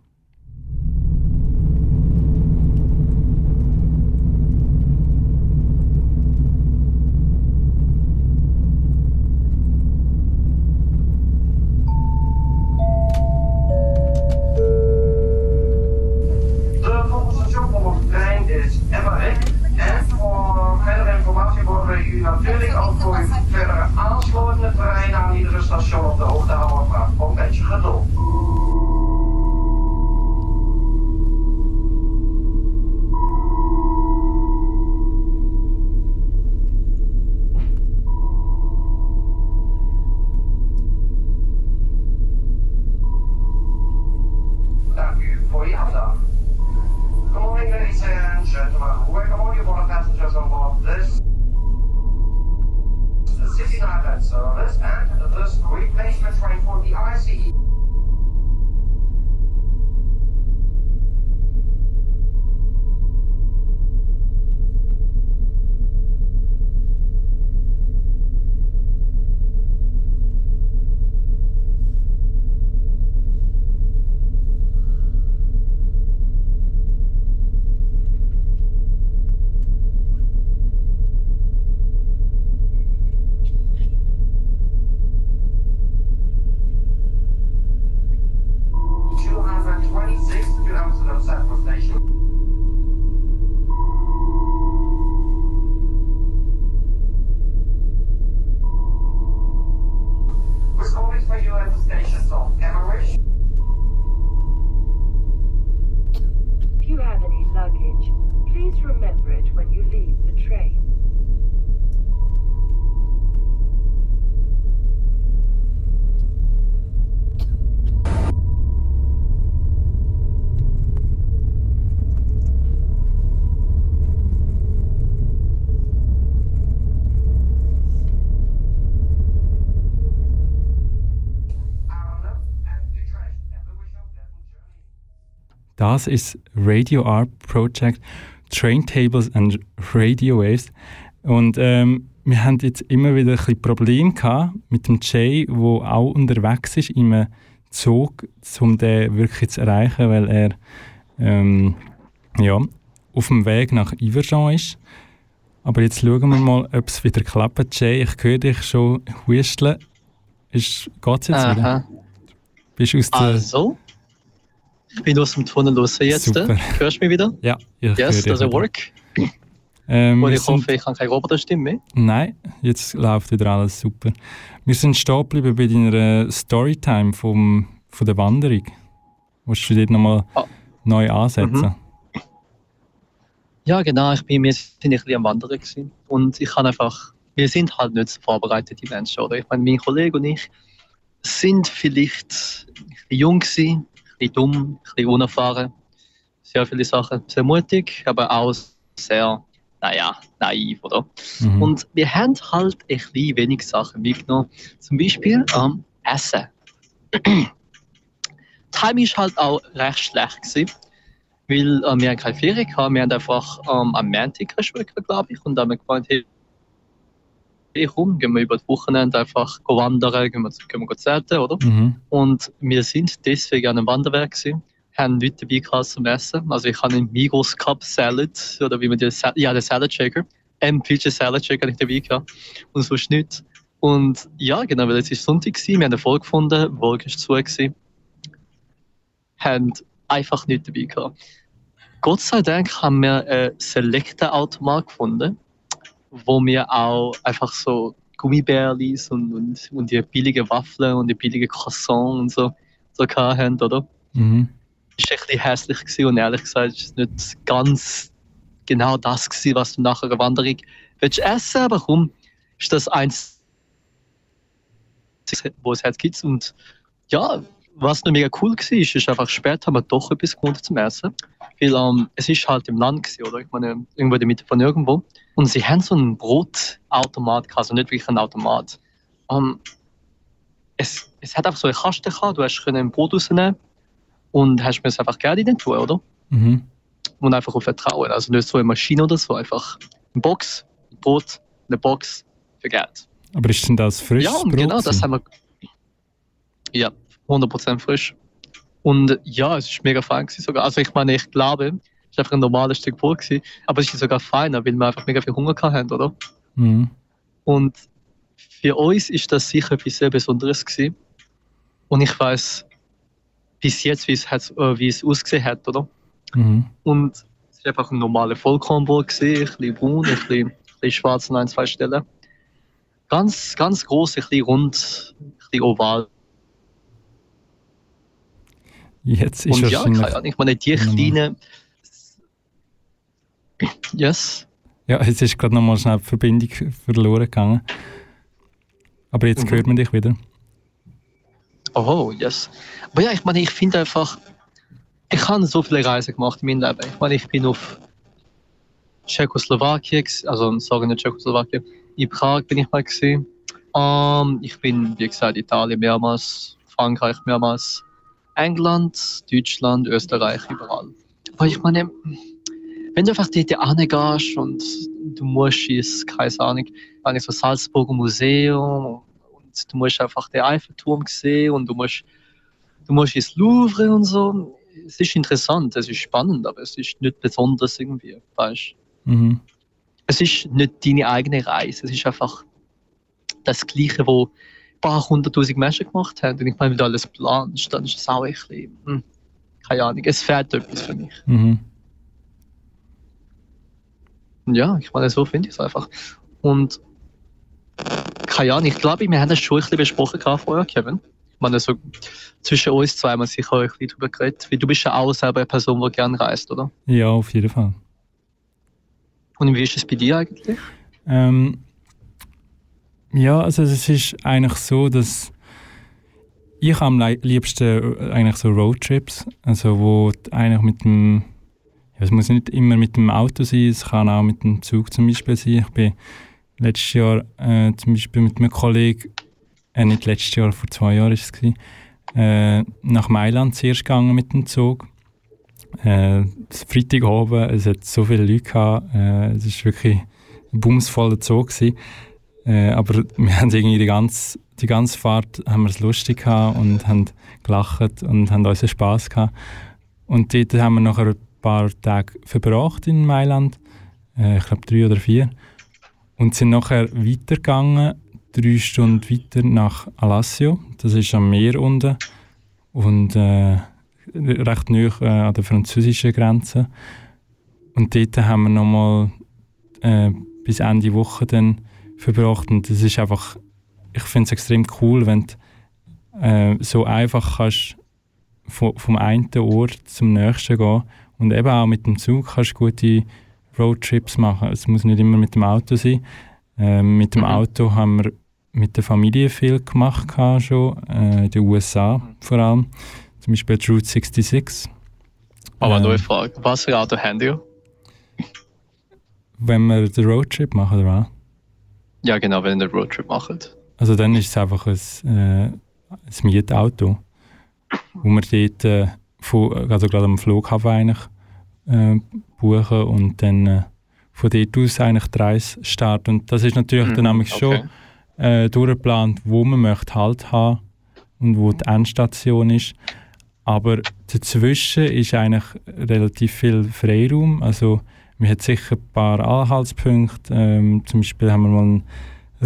Das ist Radio Art Project Train Tables and Radio Waves. Und ähm, wir haben jetzt immer wieder ein bisschen Probleme gehabt mit dem Jay, der auch unterwegs ist in einem Zug, um den wirklich zu erreichen, weil er ähm, ja, auf dem Weg nach Iverjean ist. Aber jetzt schauen wir mal, ob es wieder klappt. Jay, ich höre dich schon husteln. Ist, geht's jetzt wieder? Aha. Bist du aus der... Also, ich bin aus dem Tunnel raus jetzt. Super. Hörst du mich wieder? Ja, ich Yes, does it wieder. work? Ähm, Und ich hoffe, ich habe keine Roboterstimme mehr. Nein, jetzt läuft wieder alles super. Wir sind stehen geblieben bei deiner Storytime vom, von der Wanderung. Willst du dort nochmal Ah. neu ansetzen? Mhm. Ja, genau. Ich bin, wir sind ein bisschen am Wandern gewesen. Und ich kann einfach, wir sind halt nicht so vorbereitete Menschen, oder? Ich meine, mein Kollege und ich sind vielleicht jung gewesen, bisschen dumm, ein bisschen unerfahren. Sehr viele Sachen, sehr mutig, aber auch sehr, naja, naiv, oder? Mhm. Und wir haben halt ein bisschen wenig Sachen mitgenommen. Zum Beispiel ähm, Essen. Timing war halt auch recht schlecht, gewesen, weil äh, wir keine Ferien hatten. Wir haben einfach ähm, am Montag geschmückt, glaube ich, und dann haben wir gemeint, hey, hey, komm, gehen wir über das Wochenende einfach wandern, gehen wir, gehen wir zelten, oder? Mhm. Und wir sind deswegen an einem Wanderwerk gewesen, haben nichts dabei gehabt zum Essen. Also ich habe einen Migros Cup Salad, oder wie man die, Sa ja, den Salad Shaker, MPG Salad Shaker ich dabei gehabt. Und sonst nichts. Und ja, genau, weil es ist Sonntag gewesen, wir haben eine Folge gefunden, Wolke ist zu gewesen. Haben einfach nichts dabei gehabt. Gott sei Dank haben wir einen Selecta-Automat gefunden, wo wir auch einfach so Gummibärlis und, und, und die billigen Waffeln und die billigen Croissants und so, so hatten, oder? Mhm. ist ein bisschen hässlich gewesen und ehrlich gesagt ist es nicht ganz genau das gewesen, was du nach einer Wanderung willst essen, aber komm, ist das eins, wo es halt gibt und ja, was noch mega cool war, ist, ist einfach später haben wir doch etwas gefunden zum Essen, weil ähm, es ist halt im Land gewesen, oder? Ich meine, irgendwo in der Mitte von irgendwo und sie haben so einen Brotautomat gehabt, also nicht wirklich einen Automat. Ähm, es, es hat einfach so eine Kaste gehabt, du hast können ein Brot rausnehmen und hast mir es einfach Geld in den tun, oder? Mhm. Und einfach auf Vertrauen. Also nicht so eine Maschine oder so, einfach eine Box, ein Brot, eine Box für Geld. Aber ist denn das frisch? ja, genau, das haben wir. Ja, 100% frisch. Und ja, es ist mega fein gewesen sogar. Also ich meine, ich glaube, es ist einfach ein normales Stück Brot gewesen, aber es ist sogar feiner, weil wir einfach mega viel Hunger haben, oder? Mhm. Und für uns ist das sicher etwas sehr Besonderes gewesen. Und ich weiß bis jetzt, wie es, hat, äh, wie es ausgesehen hat, oder? Mhm. Und es war einfach ein normaler Vollkornbrot, gewesen, ein bisschen braun, ein bisschen, ein bisschen schwarz an ein, zwei Stellen. Ganz, ganz groß, ein bisschen rund, ein bisschen oval. Jetzt ist Und ja, wahrscheinlich... keine Ahnung, ich meine, die kleinen. Yes. Ja, jetzt ist gerade nochmal schnell die Verbindung verloren gegangen. Aber jetzt Mhm. hört man dich wieder. Oh, yes. Aber ja, ich meine, ich finde einfach, ich habe so viele Reisen gemacht in meinem Leben. Ich meine, ich bin auf Tschechoslowakien, also sorry, nicht Tschechoslowakien, in Prag bin ich mal gesehen. Ähm, ich bin, wie gesagt, Italien mehrmals, Frankreich mehrmals, England, Deutschland, Österreich, überall. Aber ich meine, wenn du einfach dort hingehst und du musst ins, keine Ahnung, eigentlich so Salzburger Museum und du musst einfach den Eiffelturm sehen und du musst, du musst ins Louvre und so. Es ist interessant, es ist spannend, aber es ist nicht besonders irgendwie, weißt Mhm. Es ist nicht deine eigene Reise, es ist einfach das Gleiche, wo paar hunderttausend Menschen gemacht haben. Und ich meine, wenn du alles planst, dann ist es auch ein bisschen, hm, keine Ahnung, es fehlt etwas für mich. Mhm. Ja, ich meine, so finde ich es einfach. Und keine Ahnung, ich glaube, wir haben das schon ein bisschen besprochen vorher, Kevin. Ich meine, so zwischen uns zwei haben wir sicher ein bisschen drüber geredet, weil du bist ja auch selber eine Person, die gerne reist, oder? Ja, auf jeden Fall. Und wie ist es bei dir eigentlich? Ähm, ja, also es ist eigentlich so, dass ich am liebsten äh, eigentlich so Roadtrips, also wo eigentlich mit dem, ja, es muss nicht immer mit dem Auto sein, es kann auch mit dem Zug zum Beispiel sein. Ich bin letztes Jahr äh, zum Beispiel mit einem Kollegen, äh, nicht letztes Jahr, vor zwei Jahren ist es gewesen, äh, nach Mailand zuerst gegangen mit dem Zug. Äh, Freitagabend, es hat so viele Leute gehabt, äh, es ist wirklich ein bumsvoller Zug gewesen. Äh, aber wir haben irgendwie die ganze, die ganze Fahrt haben wir es lustig gehabt und haben gelacht und haben unseren Spass gehabt. Und dort haben wir nachher ein paar Tage verbracht in Mailand, äh, ich glaube drei oder vier, und sind nachher weitergegangen, drei Stunden weiter nach Alassio, das ist am Meer unten und äh, recht nah äh, an der französischen Grenze. Und dort haben wir nochmal äh, bis Ende Woche dann verbracht und das ist einfach, ich finde es extrem cool, wenn du äh, so einfach kannst vom, vom einen Ort zum nächsten gehen und eben auch mit dem Zug kannst du gute Roadtrips machen. Es muss nicht immer mit dem Auto sein. Äh, mit dem Mhm. Auto haben wir mit der Familie viel gemacht gehabt schon, äh, in den USA vor allem. Zum Beispiel die Route 66. Aber Ähm, Frage, was für Auto habt ihr? Wenn wir den Roadtrip machen, oder was? Ja genau, wenn ihr Roadtrip macht. Also dann ist es einfach ein, äh, das Mietauto, wo wir dort äh, von, also gerade am Flughafen eigentlich äh, buchen und dann äh, von dort aus eigentlich die Reise starten. Und das ist natürlich Mhm, dann nämlich schon äh, durchgeplant, wo man möchte Halt haben und wo die Endstation ist. Aber dazwischen ist eigentlich relativ viel Freiraum. Also wir haben sicher ein paar Anhaltspunkte. Ähm, zum Beispiel haben wir mal eine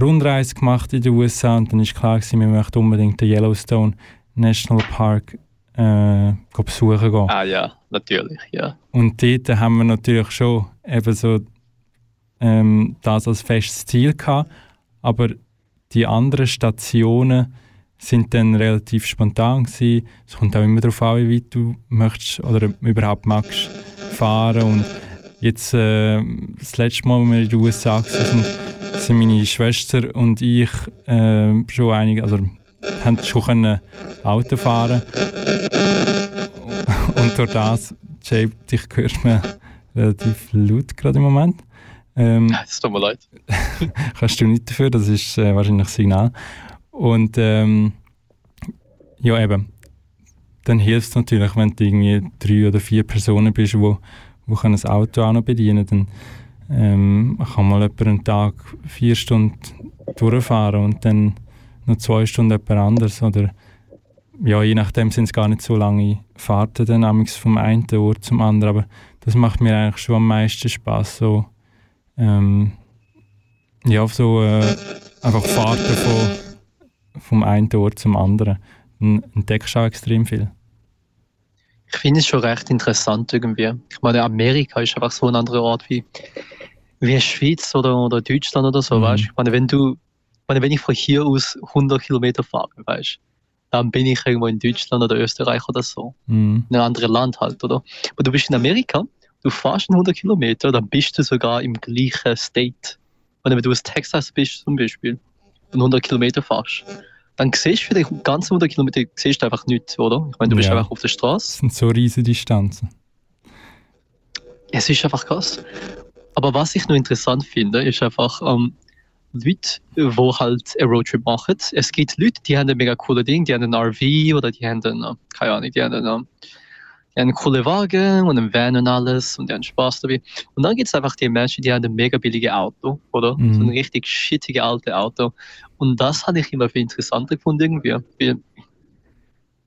Rundreise gemacht in den USA und dann ist klar gewesen, wir möchten unbedingt den Yellowstone National Park äh, besuchen gehen. Ah ja, natürlich, ja. Und dort haben wir natürlich schon eben so ähm, das als festes Ziel gehabt, aber die anderen Stationen sind dann relativ spontan gewesen. Es kommt auch immer darauf an, wie weit du möchtest oder überhaupt magst fahren und jetzt äh, das letzte Mal, als wir in den USA waren, sind meine Schwester und ich äh, schon einige, also haben schon können Auto fahren und durch das, Jay, dich hört man relativ laut gerade im Moment. Ähm, Es tut mir leid. kannst du nicht dafür, das ist äh, wahrscheinlich das Signal. Und ähm, ja, eben, dann hilft es natürlich, wenn du irgendwie drei oder vier Personen bist, die wo können das Auto auch noch bedienen dann ähm, kann mal jemand einen Tag vier Stunden durchfahren und dann noch zwei Stunden jemand anders. Oder ja, je nachdem sind es gar nicht so lange Fahrten dann vom einen Ort zum anderen. Aber das macht mir eigentlich schon am meisten Spaß so ähm, ja, so äh, einfach Fahrten von, vom einen Ort zum anderen. Dann entdeckst du auch extrem viel. Ich finde es schon recht interessant irgendwie. Ich meine, Amerika ist einfach so ein anderer Ort wie, wie Schweiz oder, oder Deutschland oder so, Mhm. weißt du? Ich meine, wenn du, ich meine, wenn ich von hier aus 100 Kilometer fahre, weißt du, dann bin ich irgendwo in Deutschland oder Österreich oder so. Mhm. In einem anderen Land halt, oder? Aber du bist in Amerika, du fährst 100 Kilometer, dann bist du sogar im gleichen State. Und wenn du aus Texas bist zum Beispiel und 100 Kilometer fährst, dann siehst du für die ganzen 100 Kilometer siehst du einfach nichts, oder? Ich meine, du bist Ja. einfach auf der Straße. Das sind so riesige Distanzen. Es ist einfach krass. Aber was ich noch interessant finde, ist einfach ähm, Leute, die halt einen Roadtrip machen. Es gibt Leute, die haben ein mega coole Ding, die haben einen RV oder die haben einen, äh, keine Ahnung, die haben einen, haben einen coolen Wagen und einen Van und alles und die haben Spaß dabei. Und dann gibt es einfach die Menschen, die haben ein mega billiges Auto, oder? Mhm. So ein richtig shittiges altes Auto. Und das hatte ich immer viel interessanter gefunden irgendwie. Weil,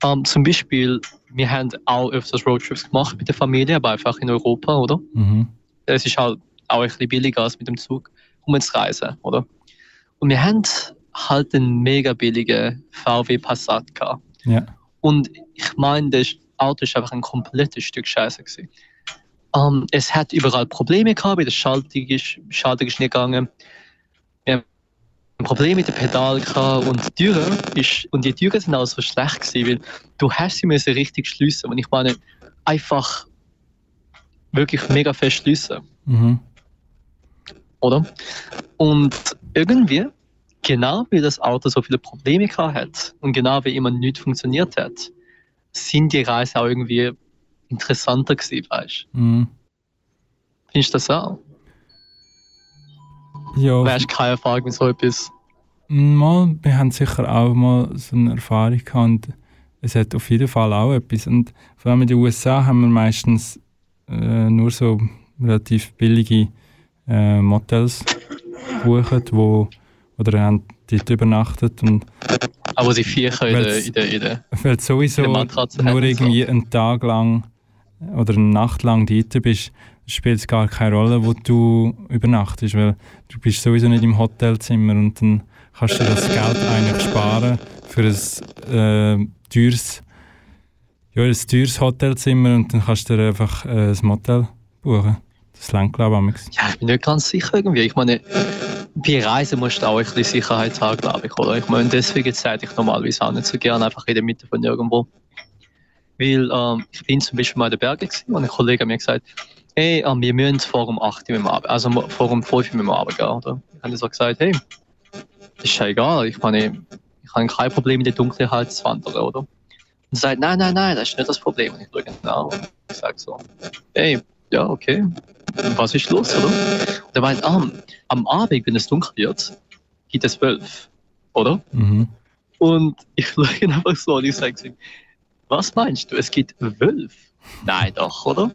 ähm, zum Beispiel, wir haben auch öfters Roadtrips gemacht mit der Familie, aber einfach in Europa, oder? Mhm. es ist halt auch ein bisschen billiger als mit dem Zug, um zu reisen, oder? Und wir haben halt einen mega billigen VW Passat gehabt. Ja. Und ich meine, das Auto ist einfach ein komplettes Stück Scheiße gewesen. Ähm, es hat überall Probleme gehabt, bei der Schaltung ist, Schaltung ist nicht gegangen. Wir haben ein Problem mit dem Pedal gehabt und die Türen ist, und die Türen sind auch so schlecht gewesen, weil du hast sie müssen richtig schliessen. Und ich meine, einfach wirklich mega fest schliessen Mhm. oder? Und irgendwie, genau wie das Auto so viele Probleme gehabt hat und genau wie immer nichts funktioniert hat, sind die Reisen auch irgendwie interessanter gewesen, weißt du? Mhm. Findest du das auch? Ja, Du hast keine Erfahrung mit so etwas. mal, wir haben sicher auch mal so eine Erfahrung gehabt und es hat auf jeden Fall auch etwas. Und vor allem in den USA haben wir meistens äh, nur so relativ billige äh, Motels gebucht, wo oder haben dort übernachtet und Aber sie Viecher in der, in der, in der weil du sowieso nur irgendwie einen Tag lang oder eine Nacht lang dort bist, spielt es gar keine Rolle, wo du übernachtest, weil du bist sowieso nicht im Hotelzimmer und dann kannst du das Geld eigentlich sparen für ein äh, teures, ja, ein teures Hotelzimmer und dann kannst du dir einfach äh, ein Motel buchen. Das lenkt, glaube ich, Ja, ich bin nicht ganz sicher irgendwie. Ich meine, bei Reisen musst du auch ein bisschen Sicherheit haben, glaube ich, oder? Ich meine, deswegen zeige ich normalerweise auch nicht so gerne einfach in der Mitte von irgendwo. Weil ähm, ich bin zum Beispiel mal in den Bergen gewesen und ein Kollege hat mir gesagt, hey, ähm, wir müssen vor um 8 Uhr Abend, also vor um 5 Uhr mit dem Abend gehen, oder? Ich habe so gesagt, hey, das ist ja egal, ich meine, ich habe kein Problem mit der Dunkelheit zu wandern, oder? Und er sagt, nein, nein, nein, das ist nicht das Problem. Und ich schaue ihn ich sage so, hey, ja, okay, was ist los, oder? Und er meint, ah, am Abend, wenn es dunkel wird, geht es zwölf, oder? Mhm. Und ich schaue ihn einfach so und ich sage ihm, was meinst du, es gibt Wölfe? Nein, doch, oder?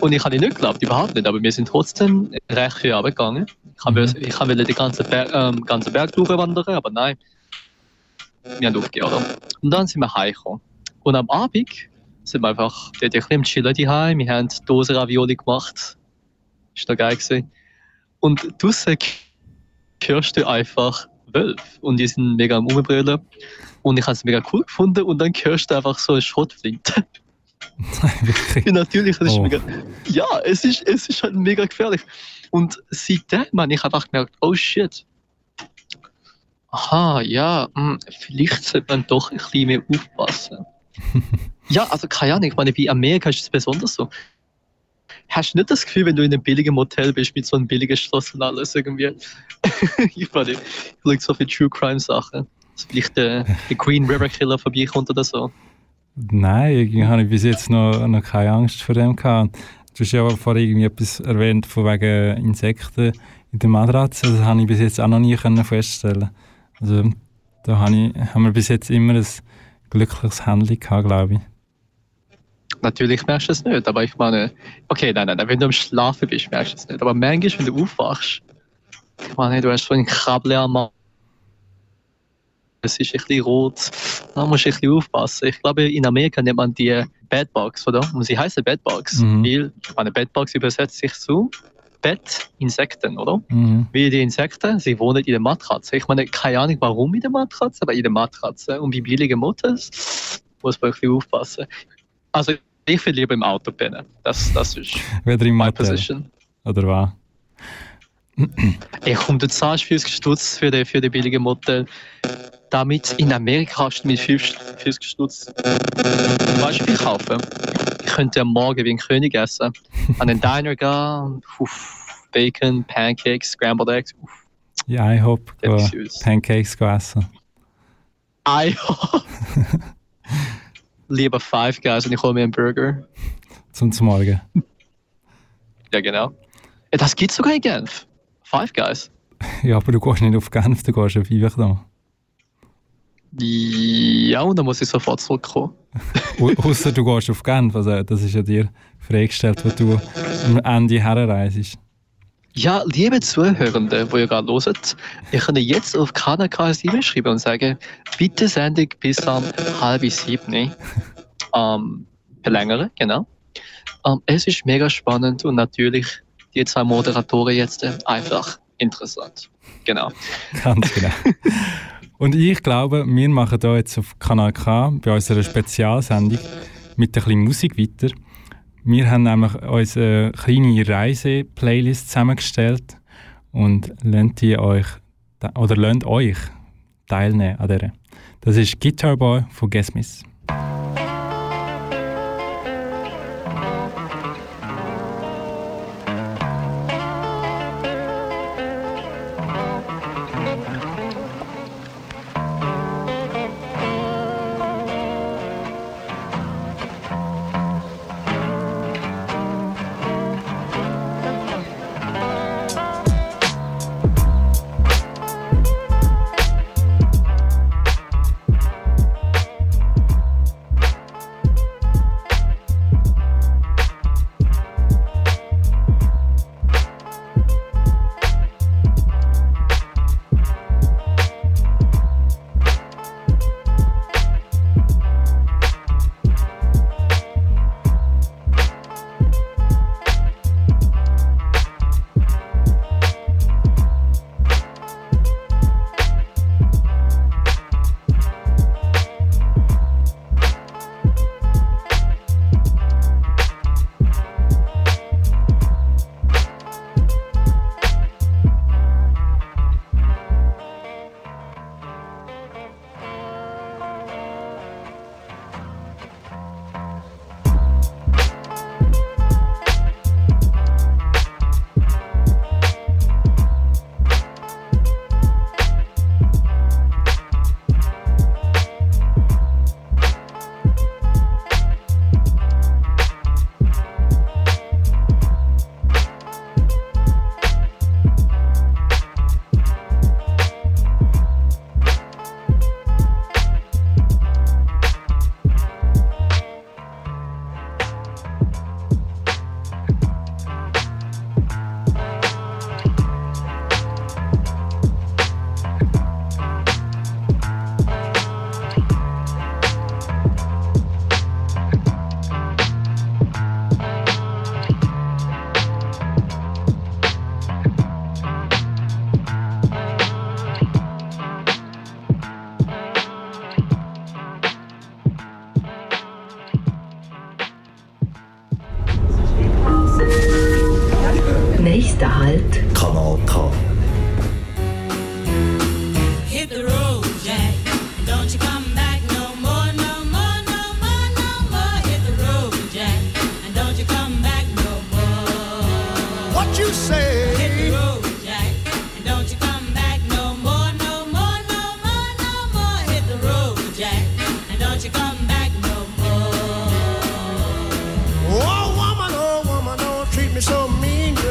Und ich habe ihn nicht geglaubt, überhaupt nicht, aber wir sind trotzdem recht viel runtergegangen. Ich habe Mhm. ich habe den ganzen Berg, ähm, ganzen Berg durchwandern, aber nein, wir haben aufgehört. oder? Und dann sind wir heimgekommen. Und am Abend sind wir einfach dort ein bisschen am Chillen daheim. Wir haben Dose Ravioli gemacht. Ist doch geil gewesen. Und draussen hörst du einfach Wölfe. Und die sind mega am Umbrüllen. Und ich habe es mega cool gefunden. Und dann hörst du einfach so eine Schrotflinte. Und natürlich, das ist Oh. mega. Ja, es ist, es ist halt mega gefährlich. Und seitdem habe ich einfach gemerkt, oh shit. Aha, ja, hm, vielleicht sollte man doch ein bisschen mehr aufpassen. ja, also keine Ahnung, ich meine, bei Amerika ist es besonders so. Hast du nicht das Gefühl, wenn du in einem billigen Motel bist, mit so einem billigen Schloss und alles irgendwie? ich meine, ich schaue so viele True Crime Sachen. Dass vielleicht der, der Green River Killer vorbeikommt oder so. Nein, irgendwie habe ich bis jetzt noch, noch keine Angst vor dem gehabt. Du hast ja vorhin irgendwie etwas erwähnt von wegen Insekten in der Matratze. Das habe ich bis jetzt auch noch nie können feststellen. Also da habe ich, haben wir bis jetzt immer ein glückliches Handy gehabt, glaube ich. Natürlich merkst du es nicht, aber ich meine, okay, nein, nein, wenn du am Schlafen bist, merkst du es nicht. Aber manchmal, wenn du aufwachst, ich meine, du hast so ein Kabel am Arm, es ist ein bisschen rot, da musst du ein bisschen aufpassen. Ich glaube, in Amerika nennt man die Bedbugs, oder? Und sie heißen Bedbugs, Mhm. weil, ich meine, Bedbugs übersetzt sich zu Bettinsekten, oder? Mhm. Wie die Insekten, sie wohnen in der Matratze. Ich meine, keine Ahnung warum in der Matratze, aber in der Matratze. Und bei billigen Motors muss man bisschen aufpassen. Also, ich will lieber im Auto pennen. Das, das ist Weder im Motel. position. Oder was? Ey, komm, du zahlst 50 Stutz für die, für die billige Motel. Damit in Amerika hast du mit 50 Stutz weißt du, wie viel kaufen. Ich könnte am Morgen wie ein König essen. An den Diner gehen, uff, Bacon, Pancakes, Scrambled Eggs. Uff, Ja, ich hoffe. Pancakes go essen. Ei, Lieber Five Guys und ich hole mir einen Burger. Zum zum Morgen. Ja, genau. Ja, Das gibt's sogar in Genf. Five Guys. Ja, aber du gehst nicht auf Genf, du gehst auf Iverdon. Ja, und dann muss ich sofort zurückkommen. Au- Ausser du gehst auf Genf, also das ist ja dir freigestellt, wo du am Ende herreist. Ja, liebe Zuhörende, die ihr gerade hört, ihr könnt jetzt auf KNK ein E-Mail schreiben und sagen, bitte Sendung bis am halb sieben ähm, verlängern, genau. Ähm, es ist mega spannend und natürlich die zwei Moderatoren jetzt äh, einfach interessant. Genau. Ganz genau. Und ich glaube, wir machen hier jetzt auf Kanal K bei unserer Spezialsendung mit ein bisschen Musik weiter. Wir haben nämlich uns eine kleine Reise-Playlist zusammengestellt und lernt die euch oder lernt euch teilnehmen an der. Das ist Guitar Boy von Gesmis. Thank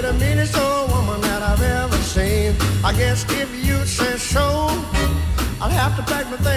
the meanest old woman that I've ever seen. I guess if you say so, I'll have to pack my things.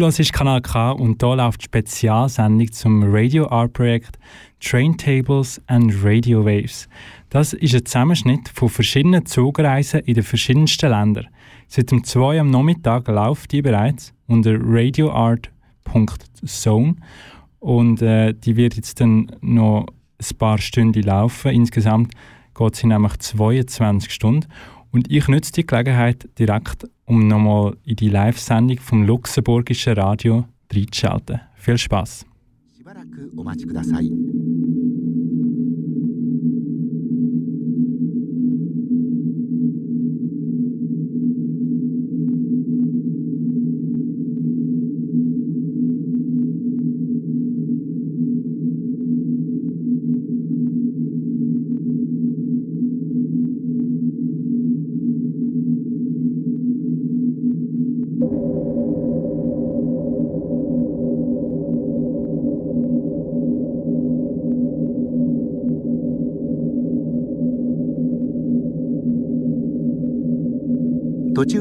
Hörst Kanal K und hier läuft die Spezialsendung zum Radio Art Projekt Train Tables and Radio Waves. Das ist ein Zusammenschnitt von verschiedenen Zugreisen in den verschiedensten Ländern. Seit dem 2 am Nachmittag läuft die bereits unter radioart.zone und äh, die wird jetzt dann noch ein paar Stunden laufen. Insgesamt geht sie nämlich 22 Stunden. Und ich nutze die Gelegenheit direkt, um nochmal in die Live-Sendung vom luxemburgischen Radio reinzuschalten. Viel Spaß! しばらくお待ちください。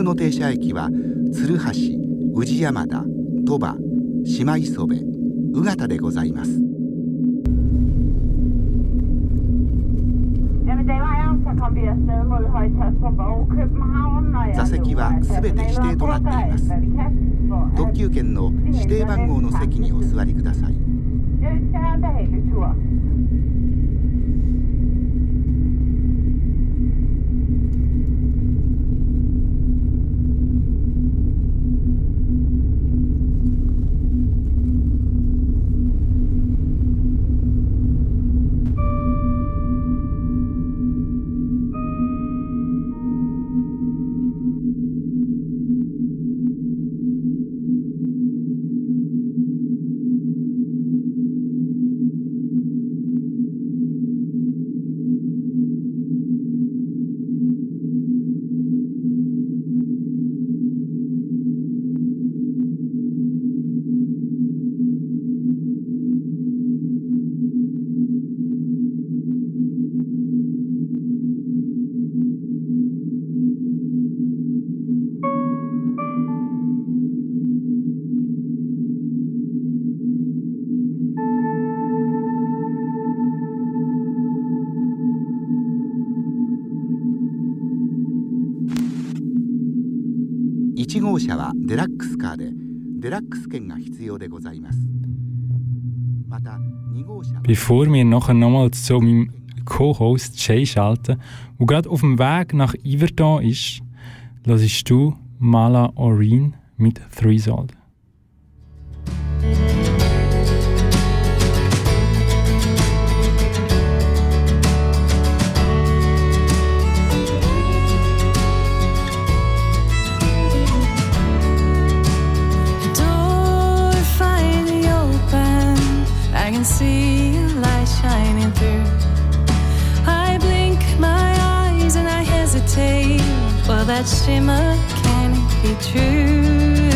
の停車駅は鶴橋宇治山田鳥羽島磯部宇方でございます。座席はすべて指定となっています。特急券の指定番号の席にお座りください。用車はデラックスカーでデラックス券が必要でございますまた2号車 Bevor wir nachher nochmal zu meinem Co-Host Jay schalten, der gerade auf dem Weg nach Yverdon ist, hörst du Mala Orin mit Threesold. see a light shining through. I blink my eyes and I hesitate, Well, that shimmer, can it be true?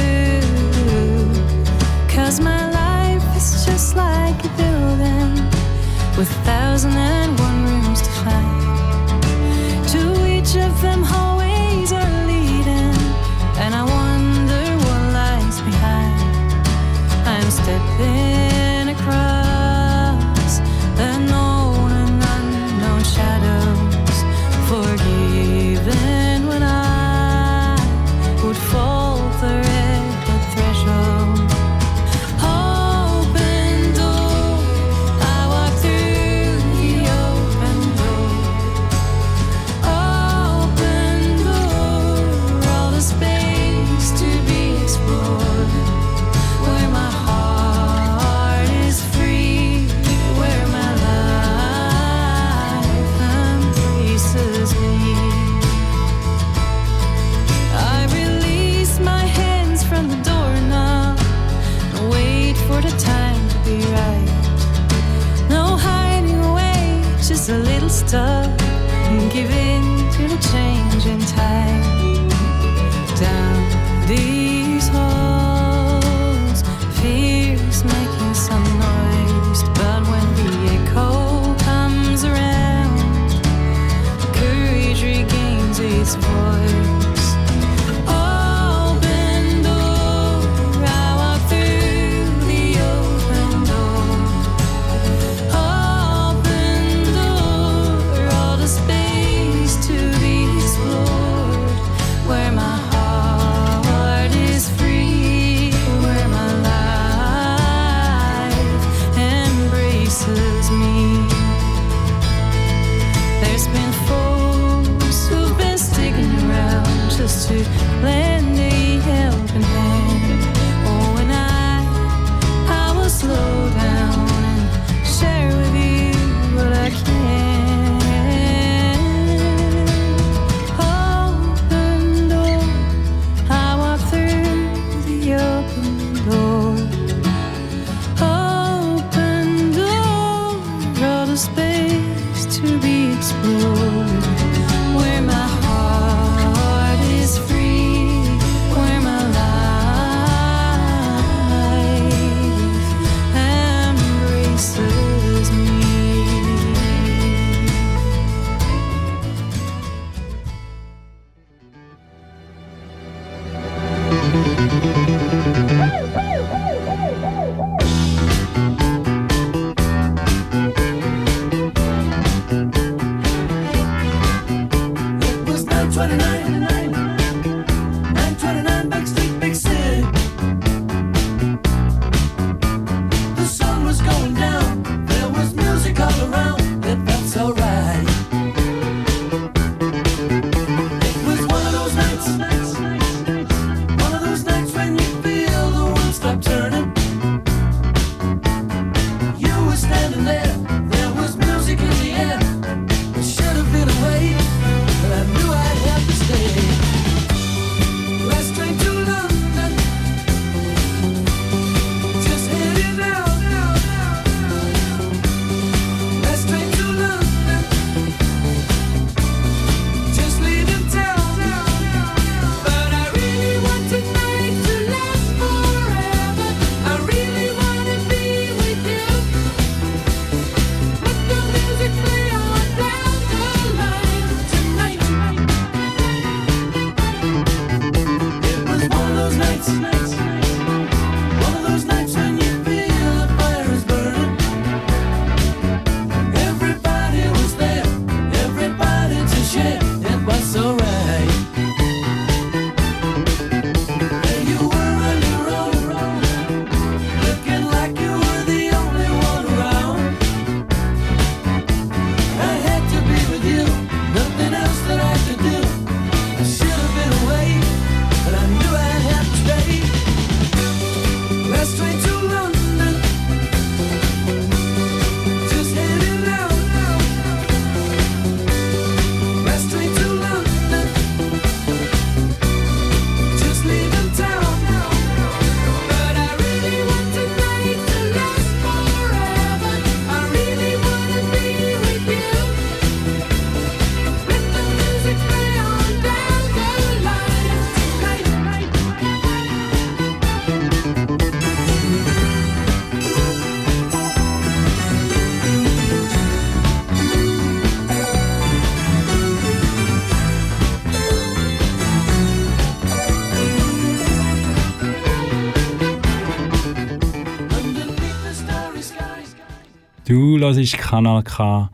Jeg ønsker jer en behagelig tur.「Du hörst Kanal K.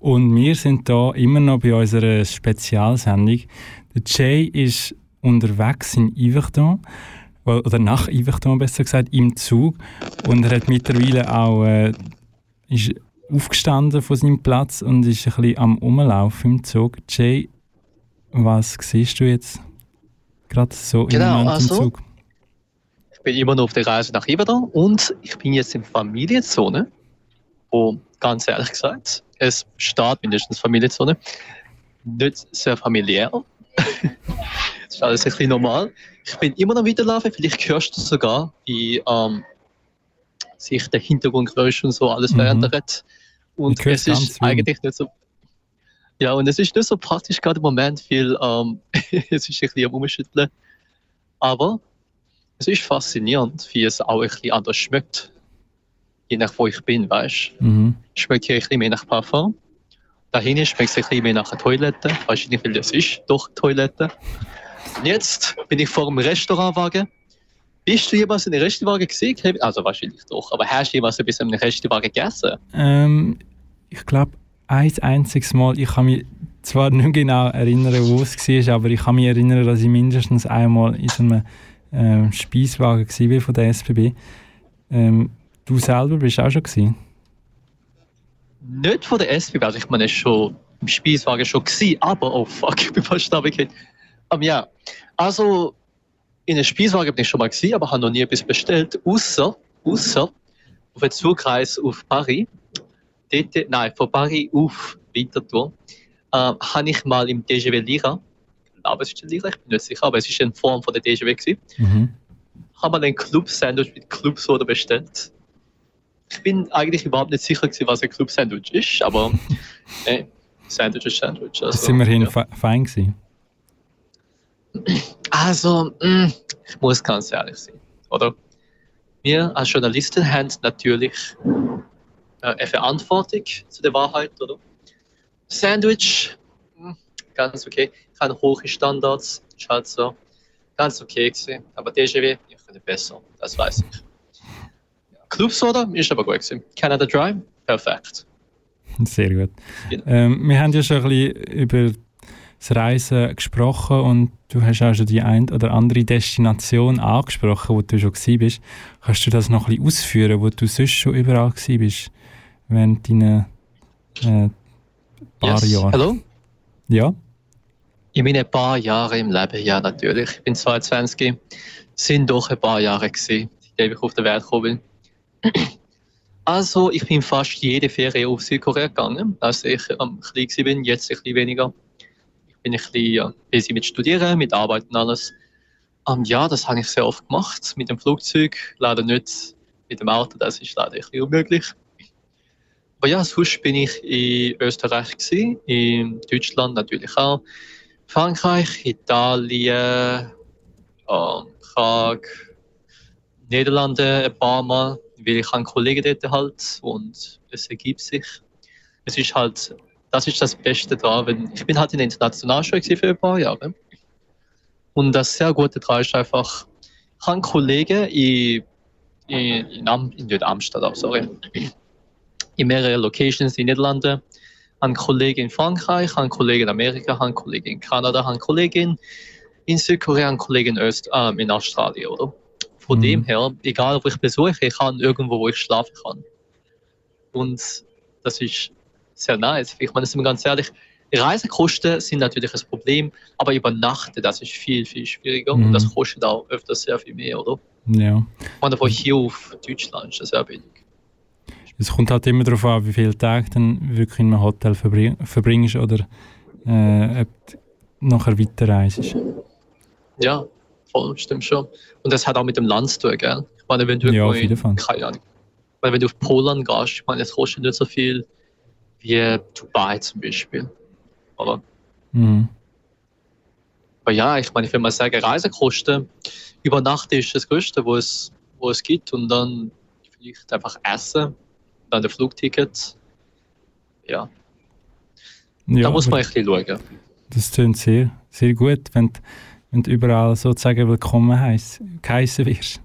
Und wir sind da immer noch bei unserer Spezialsendung. Der Jay ist unterwegs in Yverdon, oder nach Yverdon besser gesagt, im Zug. Und er hat mittlerweile auch äh, ist aufgestanden von seinem Platz und ist ein bisschen am Umlaufen im Zug. Jay, was siehst du jetzt gerade so Genau, im Moment also- im Zug? Ich bin immer noch auf der Reise nach Yverdon und ich bin jetzt in Familienzone, wo ganz ehrlich gesagt, es steht mindestens Familienzone, nicht sehr familiär. das ist alles ein bisschen normal. Ich bin immer noch weiterlaufen, vielleicht hörst du sogar, wie ähm, sich der Hintergrundgeräusch und so alles Mhm. verändert. Und es ist eigentlich nicht so. Ja, und es ist nicht so praktisch gerade im Moment, weil ähm, es ist ein bisschen am Umschütteln. Aber es ist faszinierend, wie es auch ein bisschen anders schmeckt. Je nach wo ich bin, weißt du. Mhm. Schmeckt hier ein bisschen mehr nach Parfum. Da hinten schmeckt es ein bisschen mehr nach Toilette. Weißt du nicht, weil das ist doch Toilette. Und jetzt bin ich vor einem Restaurantwagen. Bist du jemals in einem Restaurantwagen gesehen? Also wahrscheinlich doch. Aber hast du jemals etwas in einem Restaurantwagen gegessen? Ähm, ich glaube, ein einziges Mal, ich kann mich zwar nicht genau erinnern, wo es war, aber ich kann mich erinnern, dass ich mindestens einmal in so einem ähm, Speiswagen war von der SBB. Ähm, du selber bist auch schon gewesen? Nicht von der SBB, also ich meine, schon im Speiswagen schon gewesen, aber oh fuck, ich bin fast runtergefallen. Um, ja, also in einem Speiswagen bin ich schon mal gewesen, aber habe noch nie etwas bestellt, außer, außer auf einer Zugreise auf Paris. Dort, nein, von Paris auf Winterthur, ähm, habe ich mal im DGW Lira, ich glaube es ist der Lira, ich bin nicht sicher, aber es ist in Form von der DGW gewesen, Mhm. habe mal ein Club-Sandwich mit Club-Soda bestellt. Ich bin eigentlich überhaupt nicht sicher gewesen, was ein Club-Sandwich ist, aber äh, Sandwich ist Sandwich. Das Also, sind immerhin ja. fe fein gewesen. Also, ich muss ganz ehrlich sein, oder? Wir als Journalisten haben natürlich äh, eine Verantwortung zu der Wahrheit, oder? Sandwich, mh, ganz okay. Ich habe hohe Standards, ist halt so. Ganz okay gewesen. Aber DGW, ich könnte besser, das weiß ich. Club Soda ist aber gut gewesen. Canada Dry, perfekt. Sehr gut. Ähm, wir haben ja schon ein bisschen über das Reisen gesprochen und du hast auch schon die ein oder andere Destination angesprochen, wo du schon gewesen bist. Kannst du das noch ein bisschen ausführen, wo du sonst schon überall gewesen bist, während deinen äh, paar Yes. Jahren? Hallo? Ja? In meinen paar Jahren im Leben, ja natürlich. Ich bin 22, sind doch ein paar Jahre gewesen, seitdem ich auf der Welt gekommen bin. Also, ich bin fast jede Ferien auf Südkorea gegangen, als ich ähm, klein bin, jetzt ein bisschen weniger. Ich bin ein bisschen ja, busy mit Studieren, mit Arbeit und alles. Ähm, ja, das habe ich sehr oft gemacht, mit dem Flugzeug, leider nicht mit dem Auto, das ist leider ein bisschen unmöglich. Aber ja, sonst bin ich in Österreich gewesen, in Deutschland natürlich auch. Frankreich, Italien, ähm, Prag, Niederlande ein paar Mal, weil ich habe Kollegen dort halt und es ergibt sich. Es ist halt, das ist das Beste daran, wenn ich bin halt in der Internationalschule für ein paar Jahre. Und das sehr Gute daran ist einfach, ich habe Kollegen in, in, in, Am, in Amsterdam, sorry, in mehreren Locations in Niederlande, habe Kollegen in Frankreich, habe Kollegen in Amerika, habe Kollegen in Kanada, habe Kollegen in Südkorea, habe Kollegen in, Öst, ähm, in Australien, oder? Von dem her, egal wo ich besuche, ich kann irgendwo, wo ich schlafen kann. Und das ist sehr nice. Ich meine, sind wir ganz ehrlich, Reisekosten sind natürlich ein Problem, aber übernachten, das ist viel, viel schwieriger Mhm. und das kostet auch öfters sehr viel mehr, oder? Ja. Ich meine, von hier auf Deutschland ist das sehr billig. Es kommt halt immer darauf an, wie viele Tage du wirklich in einem Hotel verbring verbringst oder äh, ob du nachher weiterreist. Ja, voll, stimmt schon. Und das hat auch mit dem Land zu tun, gell? Ich meine, wenn du Ja, irgendwo auf jeden Fall. keine Ahnung. Ich meine, wenn du auf Polen gehst, ich meine, es kostet nicht so viel wie Dubai zum Beispiel. Aber, Mhm. aber ja, ich meine, ich will mal sagen, Reisekosten, Übernachten ist das Größte, wo es, wo es gibt und dann vielleicht einfach Essen, dann der Flugticket. Ja, Ja, da muss man bisschen schauen. Das klingt sehr, sehr gut, wenn wenn du überall sozusagen willkommen heiß, geheissen wirst.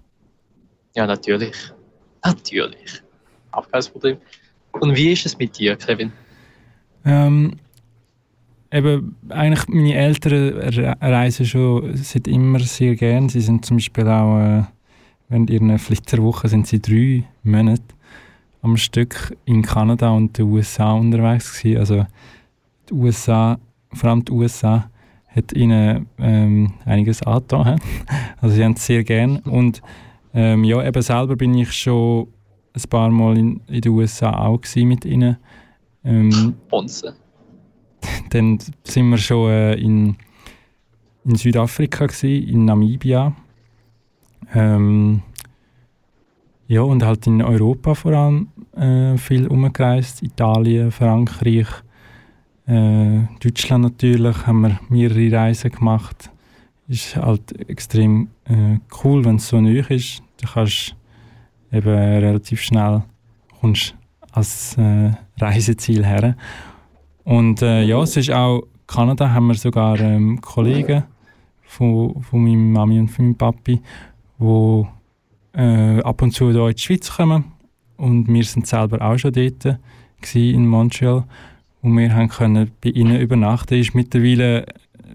Ja, natürlich. Natürlich. Auch kein Problem. Und wie ist es mit dir, Kevin? Ähm, eben, eigentlich meine Eltern re- reisen schon seit immer sehr gern. Sie sind zum Beispiel auch äh, während ihrer Flitterwoche sind sie drei Monate am Stück in Kanada und den USA unterwegs gewesen. Also die USA, vor allem die USA, hat ihnen ähm, einiges angetan. Also sie haben es sehr gern. Und ähm, ja, eben selber bin ich schon ein paar Mal in, in den USA auch mit ihnen. Ähm, Bonze. dann sind wir schon äh, in, in Südafrika, gewesen, in Namibia. Ähm, ja, und halt in Europa vor allem äh, viel umgereist. Italien, Frankreich, äh, Deutschland natürlich, haben wir mehrere Reisen gemacht. Ist halt extrem äh, cool, wenn es so neu ist. Da kannst du eben relativ schnell kommst als äh, Reiseziel her. Und äh, ja, es ist auch Kanada haben wir sogar ähm, Kollegen von, von meiner Mami und von meinem Papi, die äh, ab und zu hier in die Schweiz kommen. Und wir sind selber auch schon dort in Montreal. Und wir haben können bei ihnen übernachten. Ist mittlerweile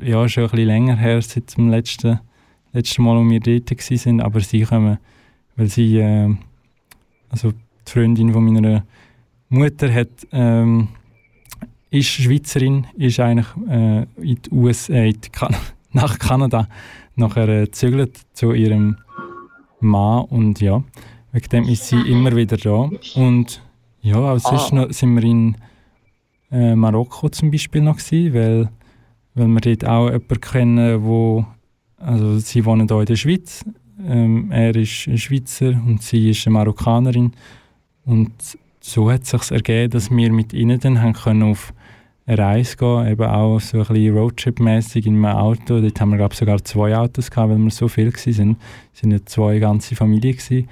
ja, schon ein bisschen länger her, seit dem letzten, letzten Mal, wo wir dort waren. Aber sie kommen, weil sie, äh, also die Freundin von meiner Mutter hat, ähm, ist Schweizerin, ist eigentlich äh, in die USA, äh, in die kan nach Kanada nachher äh, gezögert zu ihrem Mann und ja, wegen dem ist sie immer wieder da. Und ja, Ah. sonst noch sind wir in äh, Marokko zum Beispiel noch gewesen, weil, weil wir dort auch jemanden kennen, wo, also sie wohnen hier in der Schweiz, ähm, er ist ein Schweizer und sie ist eine Marokkanerin und so hat es sich ergeben, dass wir mit ihnen dann haben können auf eine Reise gehen, eben auch so ein bisschen Roadtrip-mäßig in einem Auto. Dort haben wir glaube sogar zwei Autos gehabt, weil wir so viel waren. sind. Es sind ja zwei ganze Familien gewesen.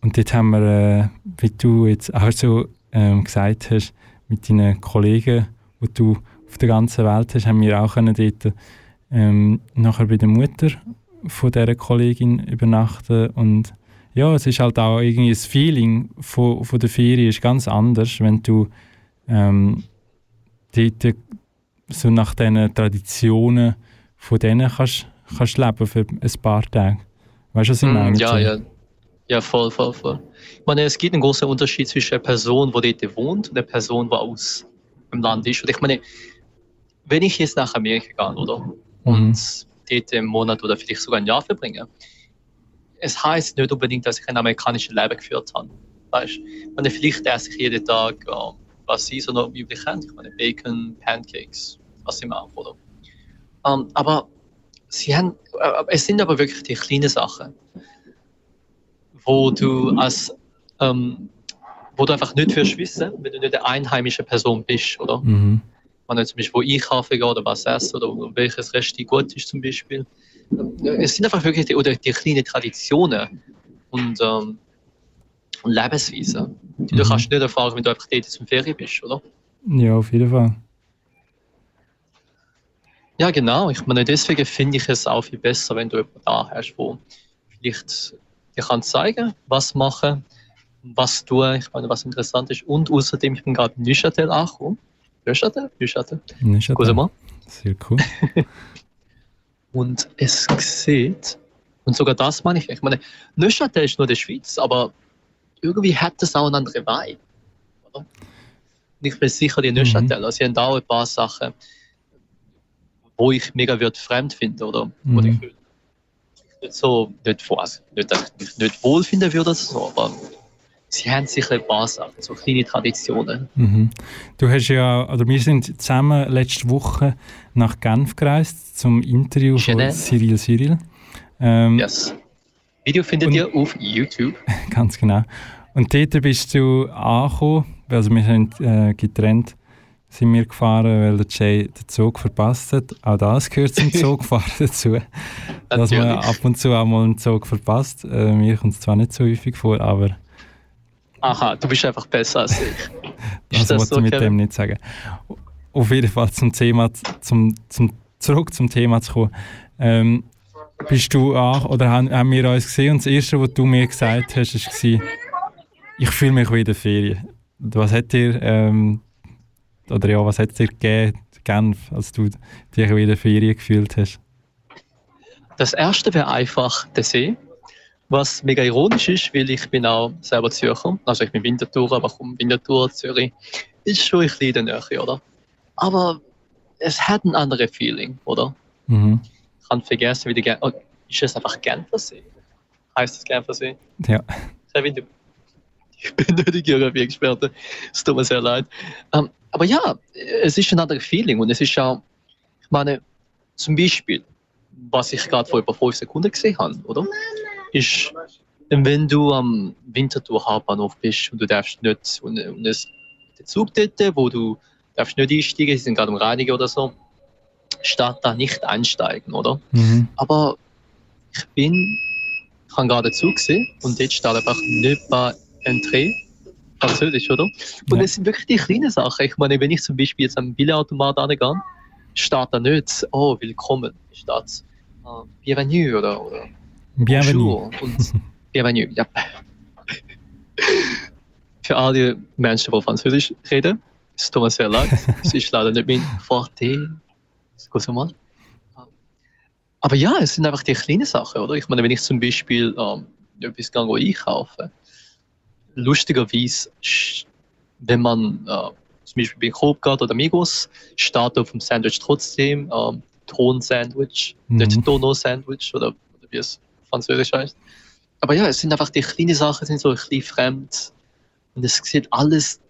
Und dort haben wir, äh, wie du jetzt auch so ähm, gesagt hast, mit deinen Kollegen, die du auf der ganzen Welt hast, haben wir auch können dort ähm, nachher bei der Mutter von dieser Kollegin übernachten und ja, es ist halt auch irgendwie das Feeling von, von der Ferien ist ganz anders, wenn du ähm, dort so nach diesen Traditionen von denen kannst, kannst leben für ein paar Tage. Weißt du, was ich Mm, meine? Ja, ja. Ja, voll, voll, voll. Ich meine, es gibt einen großen Unterschied zwischen einer Person, die dort wohnt, und einer Person, die aus dem Land ist. Und ich meine, wenn ich jetzt nach Amerika gehe, oder? Mhm. dort einen Monat oder vielleicht sogar ein Jahr verbringe, es heißt nicht unbedingt, dass ich ein amerikanisches Leben geführt habe. Weißt? Ich meine, vielleicht esse ich jeden Tag, äh, was sie so noch üblich haben. Ich meine, Bacon, Pancakes, was immer auch, oder? Ähm, aber sie haben, äh, es sind aber wirklich die kleinen Sachen, wo du als, ähm, wo du einfach nicht wirst wissen, wenn du nicht eine einheimische Person bist, oder? Mhm. wenn ich zum Beispiel wo einkaufen gehe oder was esse oder welches Restaurant gut ist zum Beispiel. Es sind einfach wirklich die, oder die kleinen Traditionen und, ähm, und Lebensweisen, die du Mhm. kannst nicht erfahren, wenn du einfach dort zum Ferien bist, oder? Ja, auf jeden Fall. Ja, genau. Ich meine, deswegen finde ich es auch viel besser, wenn du jemanden da hast, wo vielleicht dir kann zeigen, was machen, was tun. Ich meine, was interessant ist. Und außerdem, ich bin gerade in Neuchâtel angekommen. Neuchâtel? Neuchâtel? Neuchâtel. Sehr cool. Und es sieht, und sogar das meine ich, ich meine, Neuchâtel ist nur die Schweiz, aber irgendwie hat es auch einen anderen Vibe. Oder? Ich bin sicher, die Neuchâtel, also sie haben auch ein paar Sachen, wo ich mega wird fremd finde, oder? Wo Mhm. ich nicht so, nicht, also nicht, ich mich nicht wohlfinden würde, so, aber sie haben sicher ein paar Sachen, so kleine Traditionen. Mhm. Du hast ja, oder wir sind zusammen letzte Woche nach Genf gereist zum Interview von Genève. Cyril Cyril. Ähm, Yes. Video findet ihr auf YouTube. Ganz genau. Und dort bist du angekommen, also wir sind äh, getrennt, sind wir gefahren, weil der Jay den Zug verpasst hat. Auch das gehört zum Zugfahren dazu, dass man ab und zu auch mal einen Zug verpasst. Äh, mir kommt es zwar nicht so häufig vor, aber Aha, du bist einfach besser als ich. das das wollte ich mit Kevin? dem nicht sagen. Auf jeden Fall zum Thema, zum, zum, zurück zum Thema zu kommen. Ähm, bist du auch, oder haben, haben wir uns gesehen und das Erste, was du mir gesagt hast, war, ich fühle mich wie in der Ferien. was hat dir, ähm, oder ja, was hat es dir gegeben, Genf, als du dich wieder Ferien gefühlt hast? Das erste wäre einfach der See. Was mega ironisch ist, weil ich bin auch selber Zürcher. Also ich bin Winterthur, aber komm, Winterthur, Zürich ist schon ein bisschen in der Nähe, oder? Aber es hat ein anderes Feeling, oder? Mhm. Ich kann vergessen, wie die Gen oh, Ist es einfach Genfersee? Heißt das Genfersee? Ja. Kevin, du, ich bin nicht die Geografie-Experte. Es tut mir sehr leid. Ähm, aber ja, es ist ein anderes Feeling und es ist auch, ich meine, zum Beispiel, was ich gerade vor über fünf Sekunden gesehen habe, oder? Ist, wenn du am Winterthur Hauptbahnhof bist und du darfst nicht, und, und es, der Zug dort, wo du darfst nicht einsteigen, sie sind gerade am Reinigen oder so, statt da nicht einsteigen, oder? Mhm. Aber ich bin, ich habe gerade Zug gesehen und dort steht einfach «Ne pas entrer». Französisch, oder? Und es sind wirklich die kleinen Sachen. Ich meine, wenn ich zum Beispiel jetzt am Billardautomat angehe, steht da nicht «Oh, willkommen». Steht äh, «Bienvenue» oder, oder Bienvenue. Und «Bienvenue», ja. Für alle Menschen, die Französisch reden, es tut mir sehr leid. es ist leider nicht mein Forte. Excuse-moi. Aber ja, es sind einfach die kleinen Sachen, oder? Ich meine, wenn ich zum Beispiel ähm, etwas gehe, einkaufe, lustigerweise, wenn man äh, zum Beispiel bei geht oder Migros, steht auf dem Sandwich trotzdem ähm, Ton-Sandwich, Mhm. nicht Tono-Sandwich oder, oder wie es französisch heißt. Aber ja, es sind einfach die kleinen Sachen, sind so ein bisschen fremd. Und es sieht alles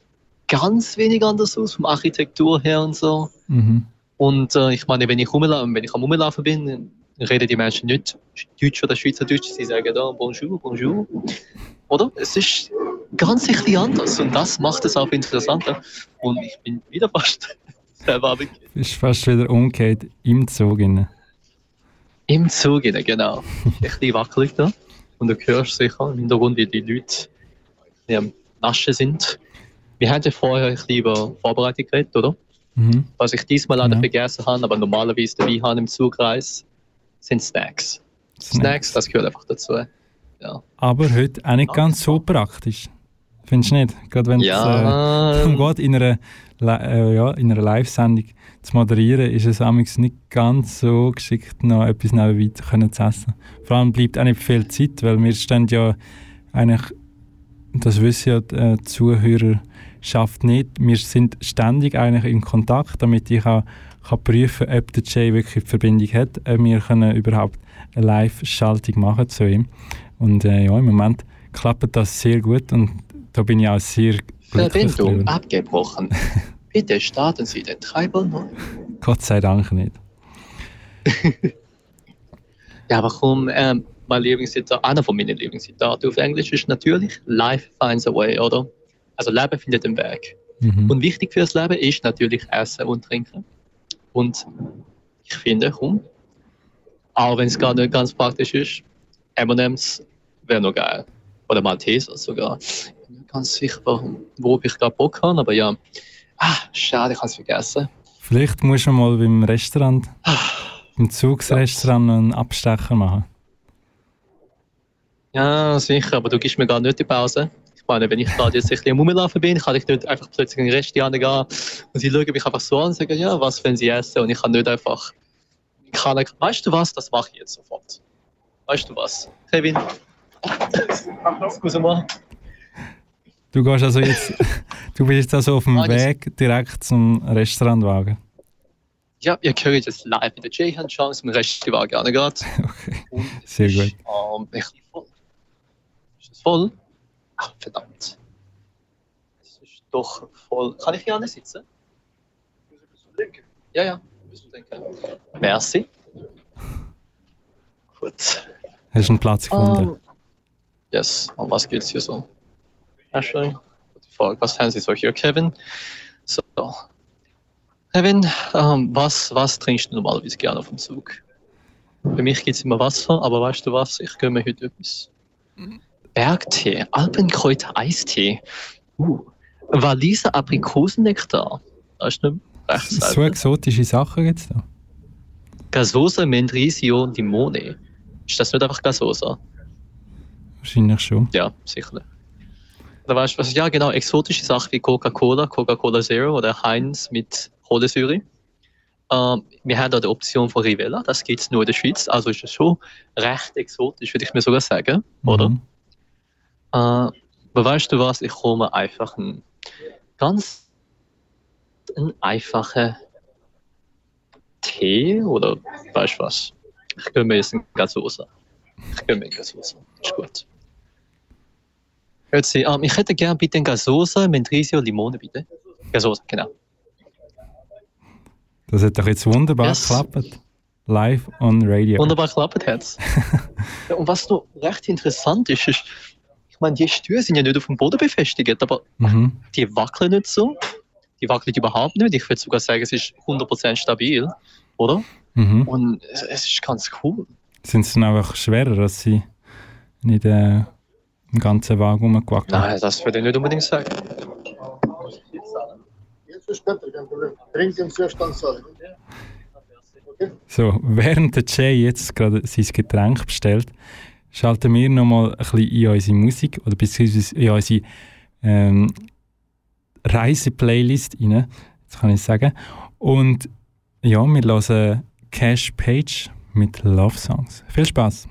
ganz wenig anders aus, vom Architektur her und so. Mhm. Und äh, ich meine, wenn ich, rumla wenn ich am Rumlaufen bin, reden die Menschen nicht Deutsch oder Schweizerdeutsch, sie sagen da Bonjour, Bonjour. Oder? Es ist ganz ein bisschen anders und das macht es auch interessanter. Und ich bin wieder fast selber abgekehrt. Ist fast wieder umgekehrt im Zug. rein. Im Zug, rein, genau. Ein bisschen wackelig da. Und du hörst sicher im Hintergrund, wie die Leute die am Naschen sind. Wir haben ja vorher ein bisschen über Vorbereitung geredet, oder? Mhm. Was ich diesmal leider vergessen habe, aber normalerweise dabei habe im Zugreis, sind Snacks. Snacks, das gehört einfach dazu. Ja. Aber heute auch nicht ganz so praktisch. Findest du nicht? Gerade wenn Ja. es äh, darum geht, in einer, äh, ja, in einer Live-Sendung zu moderieren, ist es amigs nicht ganz so geschickt, noch etwas nebenbei zu können zu essen. Vor allem bleibt auch nicht viel Zeit, weil wir stehen ja eigentlich, das wissen ja die äh, Zuhörerschaft nicht, wir sind ständig eigentlich in Kontakt, damit ich auch kann prüfen ob der Jay wirklich die Verbindung hat. Äh, wir können überhaupt eine Live-Schaltung machen zu ihm. Und äh, ja, im Moment klappt das sehr gut und da bin ich auch sehr glücklich Verbindung abgebrochen. Bitte starten Sie den Treiber neu. Gott sei Dank nicht. Ja, aber komm, ähm, mein Lieblingszitat, einer von meinen Lieblingszitaten auf Englisch ist natürlich Life finds a way, oder? Also Leben findet den Weg. Mhm. Und wichtig fürs Leben ist natürlich Essen und Trinken. Und ich finde, komm, auch wenn es gar nicht ganz praktisch ist, M&M's wäre noch geil. Oder Malteser sogar. Ich bin nicht ganz sicher, wo ich gerade Bock habe, aber ja. Ah, schade, ich habe es vergessen. Vielleicht musst du mal beim Restaurant, im Zugsrestaurant einen Abstecher machen. Ja, sicher, aber du gibst mir gar nicht die Pause. Ich meine, wenn ich gerade jetzt ein bisschen Rumlaufen bin, kann ich nicht einfach plötzlich in den Rest gehen und sie schauen mich einfach so an und sagen, ja, was wenn sie essen und ich kann nicht einfach, ich kann, weißt du was, das mache ich jetzt sofort. Weißt du was, Kevin? Excuse-moi. Du gehst also jetzt, du bist jetzt also auf dem Nein, das- Weg direkt zum Restaurantwagen. Ja, ihr könnt jetzt live in der J-Hand schauen, zum Rest war gar nicht gerade. Okay. Sehr gut. Ähm, bisschen voll. Ist es voll? Ach, verdammt. Es ist doch voll. Kann ich hier nicht sitzen? Ja, ja. Bist du denken? Merci. Gut. Hast du einen Platz gefunden? Ähm, yes. Um was geht's hier so? Ashley? Gute Frage. Was haben Sie so hier, Kevin? So. Kevin, ähm, was, was trinkst du normalerweise gerne auf dem Zug? Für mich gibt es immer Wasser, aber weißt du was? Ich gönne mir heute etwas. Bergtee, Alpenkräuter Eistee. Uh, Waliser Aprikosennektar. Das ist nicht recht So exotische Sachen gibt es da. Gasosa Mendrisio Limone. Ist das nicht einfach Gasosa? Wahrscheinlich schon. Ja, sicher. Oder weißt du was? Ja, genau, exotische Sachen wie Coca-Cola, Coca-Cola Zero oder Heinz mit Kohlensäure. Ähm, wir haben da die Option von Rivella, das gibt es nur in der Schweiz, also ist das schon recht exotisch, würde ich mir sogar sagen, oder? Äh, aber weißt du was, ich komme einfach einen ganz einen einfachen Tee oder weißt du was? Einen Gasosa. Einen Gasosa. Ist gut. Hört sie, ähm, ich hätte gerne bitte Gasosa mit Risio Limone, bitte. Gasosa, genau. Das hat doch jetzt wunderbar Yes. geklappt. Live on Radio. Wunderbar geklappt hat's. ja, und was noch recht interessant ist, ist, ich meine, die Stühle sind ja nicht auf dem Boden befestigt, aber Mhm. die wackeln nicht so. Die wackeln überhaupt nicht. Ich würde sogar sagen, es ist 100% stabil, oder? Mhm. Und es, es ist ganz cool. Sind sie dann einfach schwerer, als sie nicht äh, im ganzen Wagen rumgewackelt Nein, das würde ich nicht unbedingt sagen. Jetzt ist später, kein Problem. Trinken zuerst dann sagen. So, während der Jay jetzt gerade sein Getränk bestellt, schalten wir nochmal ein bisschen in unsere Musik oder beziehungsweise in unsere ähm, Reiseplaylist rein, jetzt kann ich sagen. Und ja, wir hören Cash Page mit Love Songs. Viel Spaß!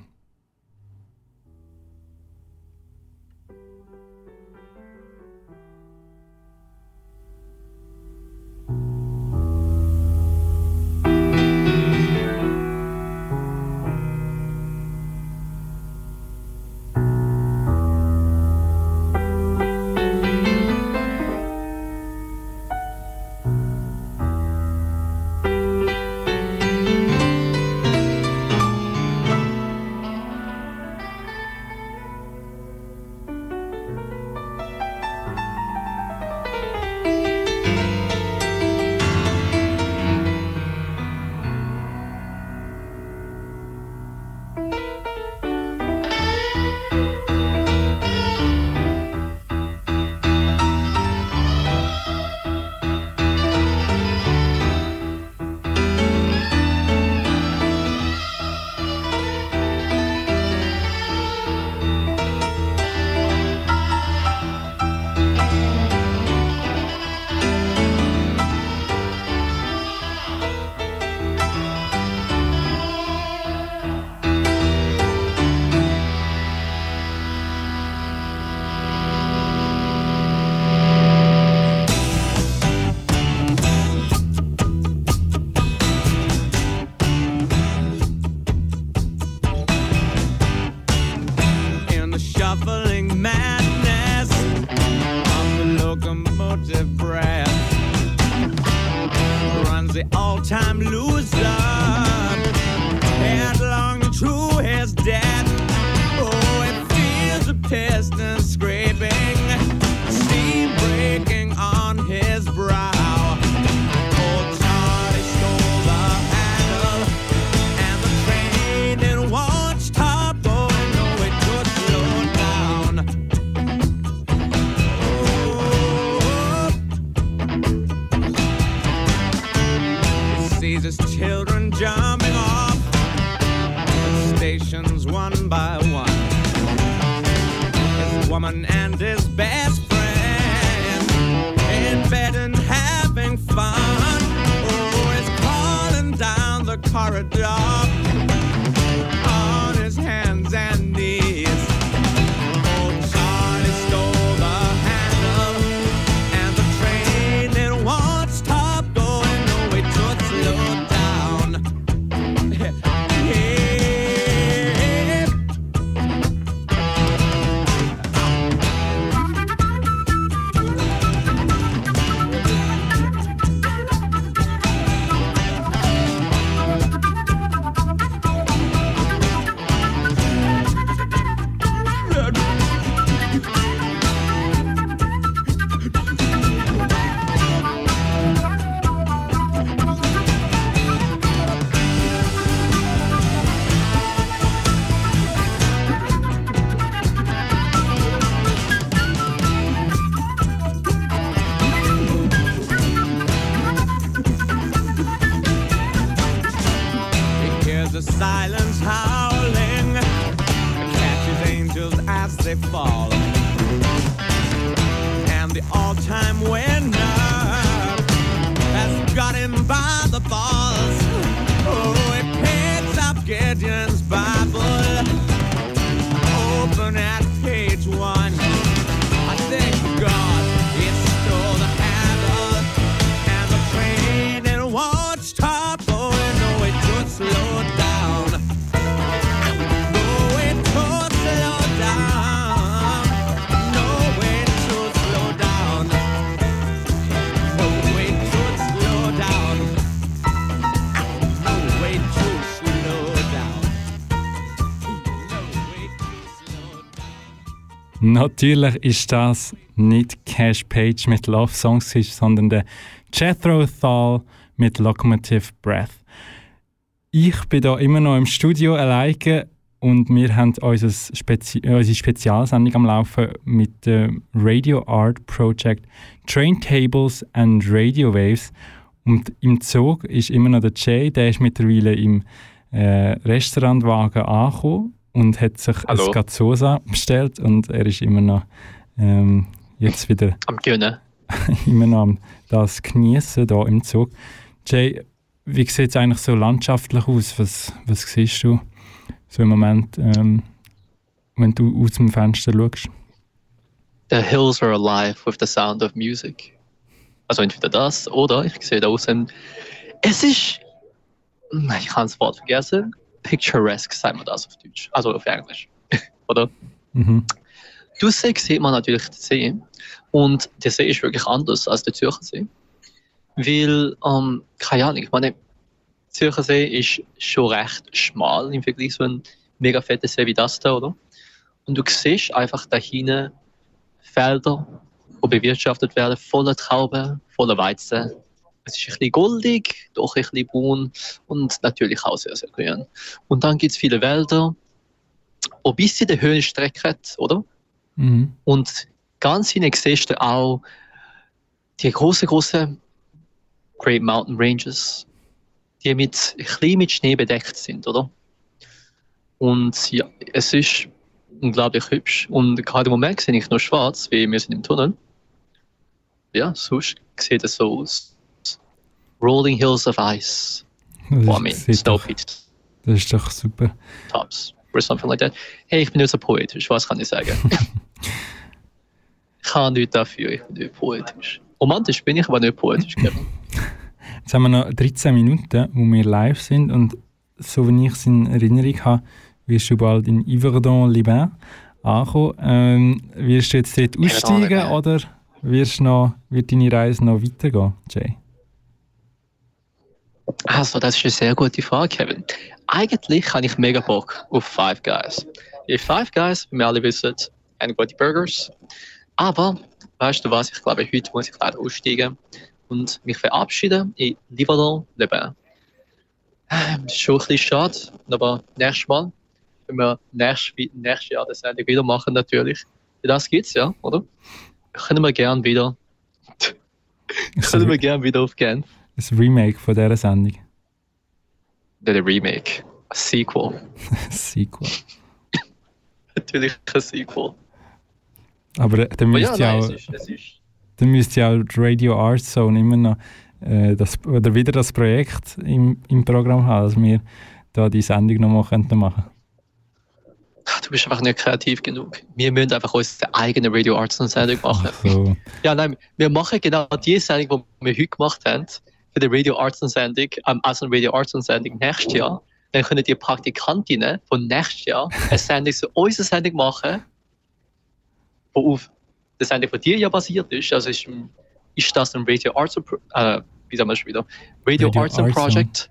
Natürlich ist das nicht Cash Page mit Love Songs, sondern der Jethro Thal mit Locomotive Breath. Ich bin da immer noch im Studio alleine und wir haben unser Spezi unsere Spezialsendung am Laufen mit dem Radio Art Project Train Tables and Radio Waves. Und im Zug ist immer noch der Jay, der ist mittlerweile im äh, Restaurantwagen angekommen und hat sich Hallo. ein Gazzosa bestellt und er ist immer noch ähm, jetzt wieder Am Gönnen. immer noch am das genießen da im Zug. Jay, wie sieht es eigentlich so landschaftlich aus? Was, was siehst du so im Moment, ähm, wenn du aus dem Fenster schaust? The hills are alive with the sound of music. Also entweder das oder ich sehe da außen. Es ist. Ich kann das Wort vergessen. Picturesque, sagt man das auf Deutsch. Also auf Englisch. oder? Mhm. Du See sieht man natürlich den See. Und der See ist wirklich anders als der Zürcher See. Weil, ähm, keine Ahnung, ich meine, der Zürcher See ist schon recht schmal im Vergleich zu einem mega fetten See wie das da, oder? Und du siehst einfach da hinten Felder, die bewirtschaftet werden, voller Trauben, voller Weizen. Es ist ein bisschen goldig, doch ein bisschen braun und natürlich auch sehr, sehr grün. Und dann gibt es viele Wälder, die bis in der Höhe strecken, oder? Mhm. Und ganz hinten siehst du auch die großen, großen Great Mountain Ranges, die mit, ein bisschen mit Schnee bedeckt sind, oder? Und ja, es ist unglaublich hübsch. Und gerade im Moment sehe ich nur schwarz, wie wir sind im Tunnel. Ja, sonst sieht es so aus. Rolling Hills of Ice. Das I mean, sieht Snow doch- Peaks Das ist doch super. Tops. Or something like that. Hey, ich bin nicht so poetisch, was kann ich sagen? ich kann nichts dafür, ich bin nicht poetisch. Romantisch bin ich, aber nicht poetisch, Kevin. Jetzt haben wir noch 13 Minuten, wo wir live sind und so wie ich es in Erinnerung habe, wirst du bald in Yverdon-Liban ankommen. Ähm, wirst du jetzt dort aussteigen Yverdon-les-Bains. oder wirst noch, wird deine Reise noch weitergehen, Jay? Also, das ist eine sehr gute Frage, Kevin. Eigentlich habe ich mega Bock auf Five Guys. Die Five Guys, wie wir alle wissen, haben gute Burgers. Aber, weißt du was, ich glaube, heute muss ich leider aussteigen und mich verabschieden in Liverdon-les-Bains. Ähm, ist schon ein bisschen schade, aber nächstes Mal, wenn wir nächstes, nächstes Jahr das Sendung wieder machen, natürlich. Das gibt's ja, oder? Können wir gern wieder. können wir gern wieder auf Genf. Ein Remake von dieser Sendung. Nicht ein Remake, ein Sequel. Sequel. Natürlich ein Sequel. Aber äh, dann Aber ja, müsste ja nein, auch, es ist, es ist. dann müsste ja auch Radio Art Zone immer noch äh, das, oder wieder das Projekt im, im Programm haben, dass wir da die Sendung nochmal könnten machen Du bist einfach nicht kreativ genug. Wir müssen einfach unsere eigene Radio Arts Sendung machen. So. Ja, nein, wir machen genau die Sendung, die wir heute gemacht haben, die Radio Arts und Sendung, ähm, also Radio Arts und Sendung nächstes Jahr. Dann können die Praktikantinnen von nächstes Jahr eine Sendung zu unserer Sendung machen, die auf der Sendung von dir ja basiert ist. Also ist, ist das ein Radio Arts, äh, wie sagen wir schon wieder? Radio, Radio Arts and Arts Project.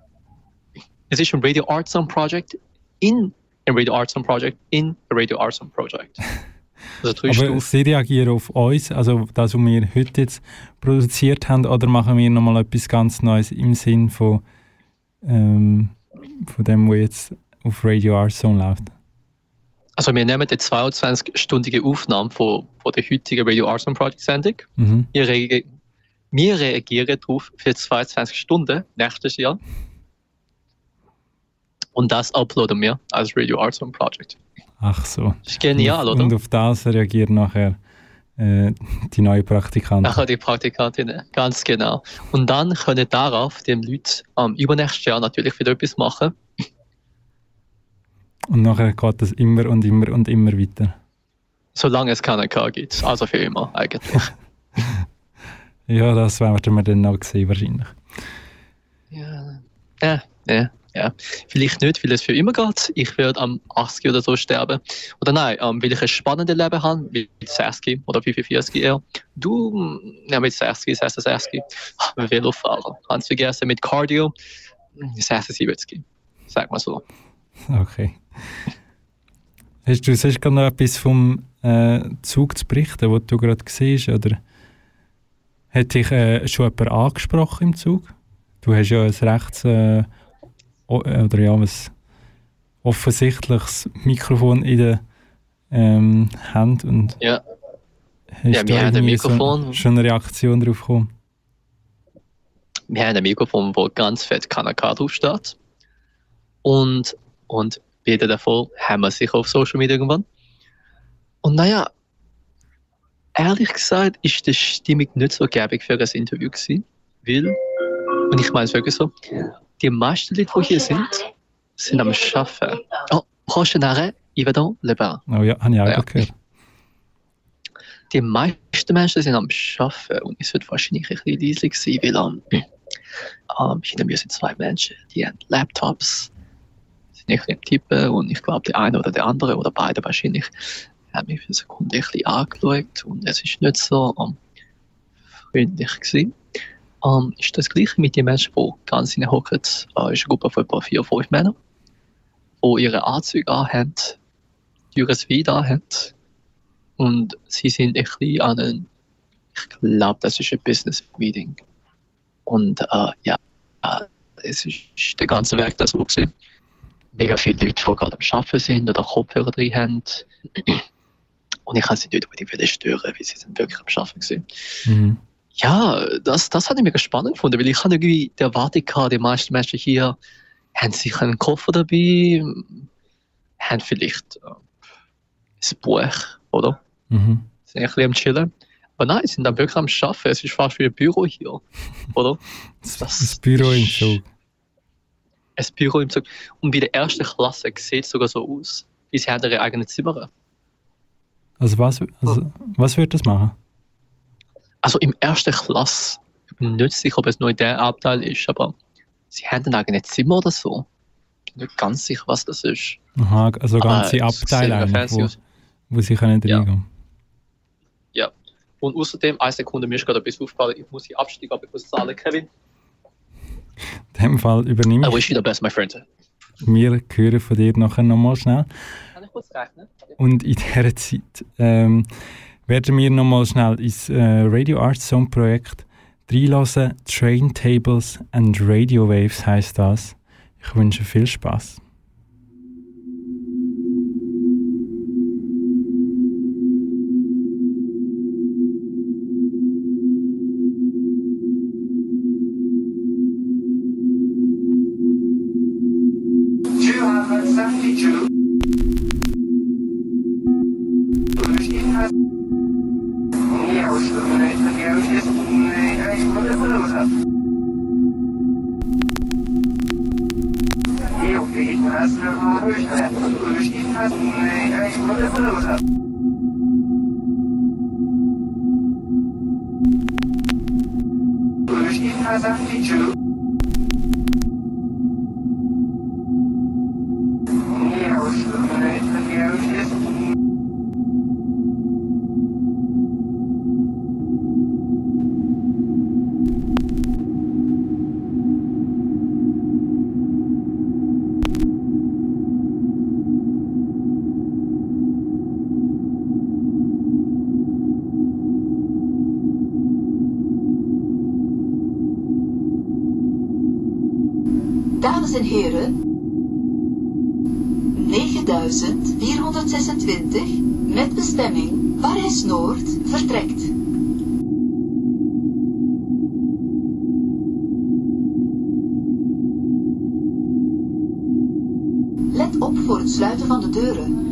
Es ist ein Radio Arts and Project in ein Radio Arts and Project in ein Radio Arts and Project. Also Aber sie reagieren auf uns, also das, was wir heute jetzt produziert haben, oder machen wir nochmal etwas ganz Neues im Sinn von, ähm, von dem, was jetzt auf Radio Art Zone läuft? Also wir nehmen die 22-stündige Aufnahme von, von der heutigen Radio and Project Sendung. Mhm. Wir, reage- wir reagieren darauf für 22 Stunden nächstes Jahr. Und das uploaden wir als Radio and Project. Ach so. Das ist genial, und, oder? Und auf das reagiert nachher äh, die neue Praktikantin. Nachher die Praktikantinnen, ganz genau. Und dann können darauf die Leute am übernächsten Jahr natürlich wieder etwas machen. Und nachher geht das immer und immer und immer weiter. Solange es keinen K gibt. Also für immer eigentlich. Ja, das werden wir dann noch sehen, wahrscheinlich. Ja, ja, ja, ja. Vielleicht nicht, weil es für immer geht. Ich werde am 80 oder so sterben. Oder nein, ähm, weil ich ein spannendes Leben habe, wie 60 oder 45 eher. Du, mm, ja, mit 60, 66. Ah, Velofahrer. Ganz vergessen, mit Cardio, mm, 76. Sag mal so. Okay. Hast du sonst gerade noch etwas vom äh, Zug zu berichten, was du gerade siehst? Oder hat dich äh, schon jemand angesprochen im Zug? Du hast ja ein rechts äh, oder ja, ein offensichtliches Mikrofon in der ähm, Hand und Ja. hast Ja, da wir haben ein irgendwie so Mikrofon. schon eine Reaktion drauf bekommen? wir haben ein Mikrofon, wo ganz fett KNK draufsteht. Und, und beide davon haben wir sicher auf Social Media irgendwann. Und naja, ehrlich gesagt ist die Stimmung nicht so gäbig für ein Interview gewesen, weil, und ich meine es wirklich so, die meisten Leute, die hier sind, sind am Arbeiten. Oh, prochain arrêt, Yverdon, Le Bain. Oh ja, habe ich auch Ja. gehört. Die meisten Menschen sind am Arbeiten und es wird wahrscheinlich ein bisschen leise sein, weil ähm, ähm, hinter mir sind zwei Menschen, die haben Laptops, sind nicht am Tippen und ich glaube, der eine oder der andere oder beide wahrscheinlich haben mich für eine Sekunde ein bisschen angeschaut und es ist nicht so ähm, freundlich gewesen. Ähm, ist das gleiche mit den Menschen, die ganz hinhocken, äh, ist eine Gruppe von etwa vier, fünf Männern, die ihre Anzüge anhaben, teures Wein anhaben und sie sind ein bisschen an einem, ich glaube, das ist ein Business Meeting. Und äh, ja, äh, es ist der ganze Werk das so gewesen. Mega viele Leute, die gerade am Arbeiten sind oder Kopfhörer drin haben. Und ich kann sie nicht unbedingt stören, weil sie sind wirklich am Arbeiten gewesen. Mhm. Ja, das, das hat ich mega spannend gefunden, weil ich habe irgendwie Erwartung gehabt, die meisten Menschen hier haben sicher einen Koffer dabei, haben vielleicht äh, ein Buch, oder? Mhm. sind ein bisschen am Chillen. Aber nein, sie sind dann wirklich am Arbeiten. Es ist fast wie ein Büro hier, oder? Das Büro im Zug. Ein Büro im Zug. Und bei der ersten Klasse sieht es sogar so aus, wie sie haben ihre eigenen Zimmer. Also was, also, was würde das machen? Also im ersten Klasse, ich bin nicht sicher, ob es nur in der Abteil ist, aber sie haben ein eigenes Zimmer oder so. Nicht ganz sicher, was das ist. Aha, also ganze Abteile, wo, wo sie können Ja. reingehen Ja. Und außerdem, eine Sekunde, mir ist gerade etwas aufgefallen, ich muss hier absteigen, aber ich muss zahlen, Kevin. In dem Fall übernehme I ich. wish you the best, my friend. Wir hören von dir nachher nochmal schnell. Kann ich kurz rechnen? Und in dieser Zeit ähm, werden wir nochmal schnell ins äh, Radio Art Zone Projekt reinlassen. Train Tables and Radio Waves heißt das. Ich wünsche viel Spaß. 9426 met bestemming Parijs Noord vertrekt. Let op voor het sluiten van de deuren.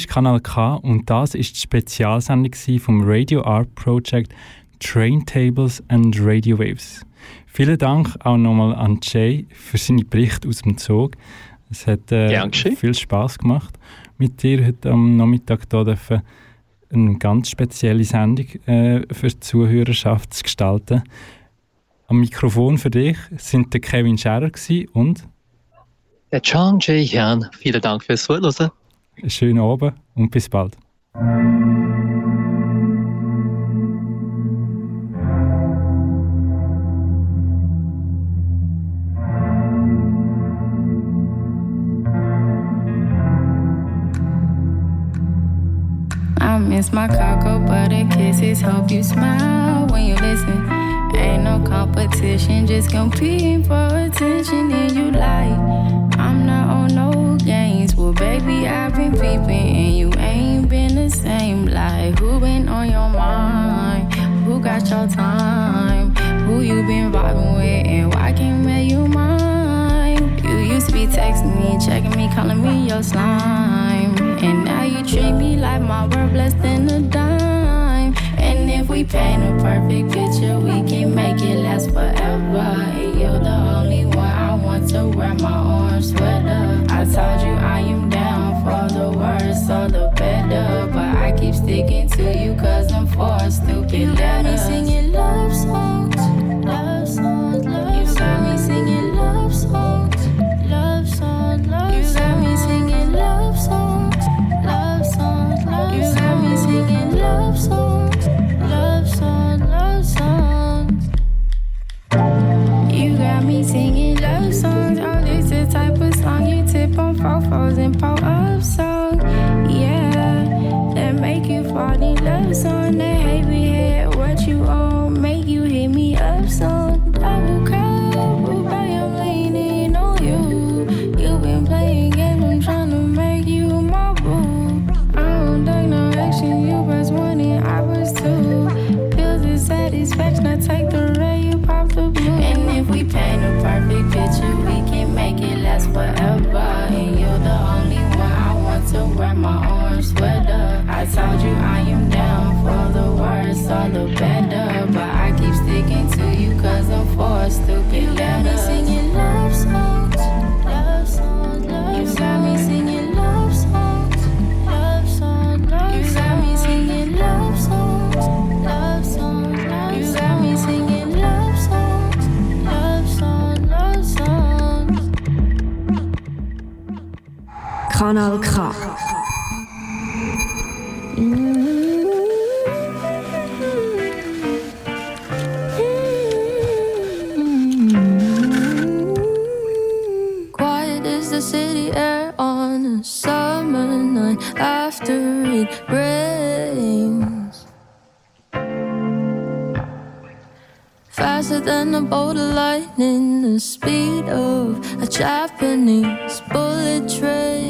Hörst Kanal K und das ist die Spezialsendung vom Radio Art Project Train Tables and Radio Waves. Vielen Dank auch nochmal an Jay für seine Berichte aus dem Zug. Es hat äh, viel Spaß gemacht, mit dir heute am Nachmittag hier dürfen eine ganz spezielle Sendung äh, für die Zuhörerschaft zu gestalten. Am Mikrofon für dich sind der Kevin Scherer und Der Chang Jae Hyun. Vielen Dank fürs Zuhören. Einen schönen Abend und bis bald. Miss my cocoa butter kisses. Hope you smile when you listen. Ain't no competition, just competing for attention. Like, who been on your mind? Who got your time? Who you been vibing with, and why can't make you mine? You used to be texting me, checking me, calling me your slime. And now you treat me like my word less than a dime. And if we paint a perfect picture, we can make it last forever. And you're the only one I want to wear my orange sweater. I told you I am down for the worse or the better. But sticking to you cause I'm for a stupid You told you I am down for the worse or the better. But I keep sticking to you cause I'm for a stupid letter. singing love songs. Love songs, love songs. You got me singing love songs. Love songs, love You got me singing love songs. Love songs, love You got me singing love songs. Love songs, love songs. Kanal K. Than a bolt of lightning, the speed of a Japanese bullet train.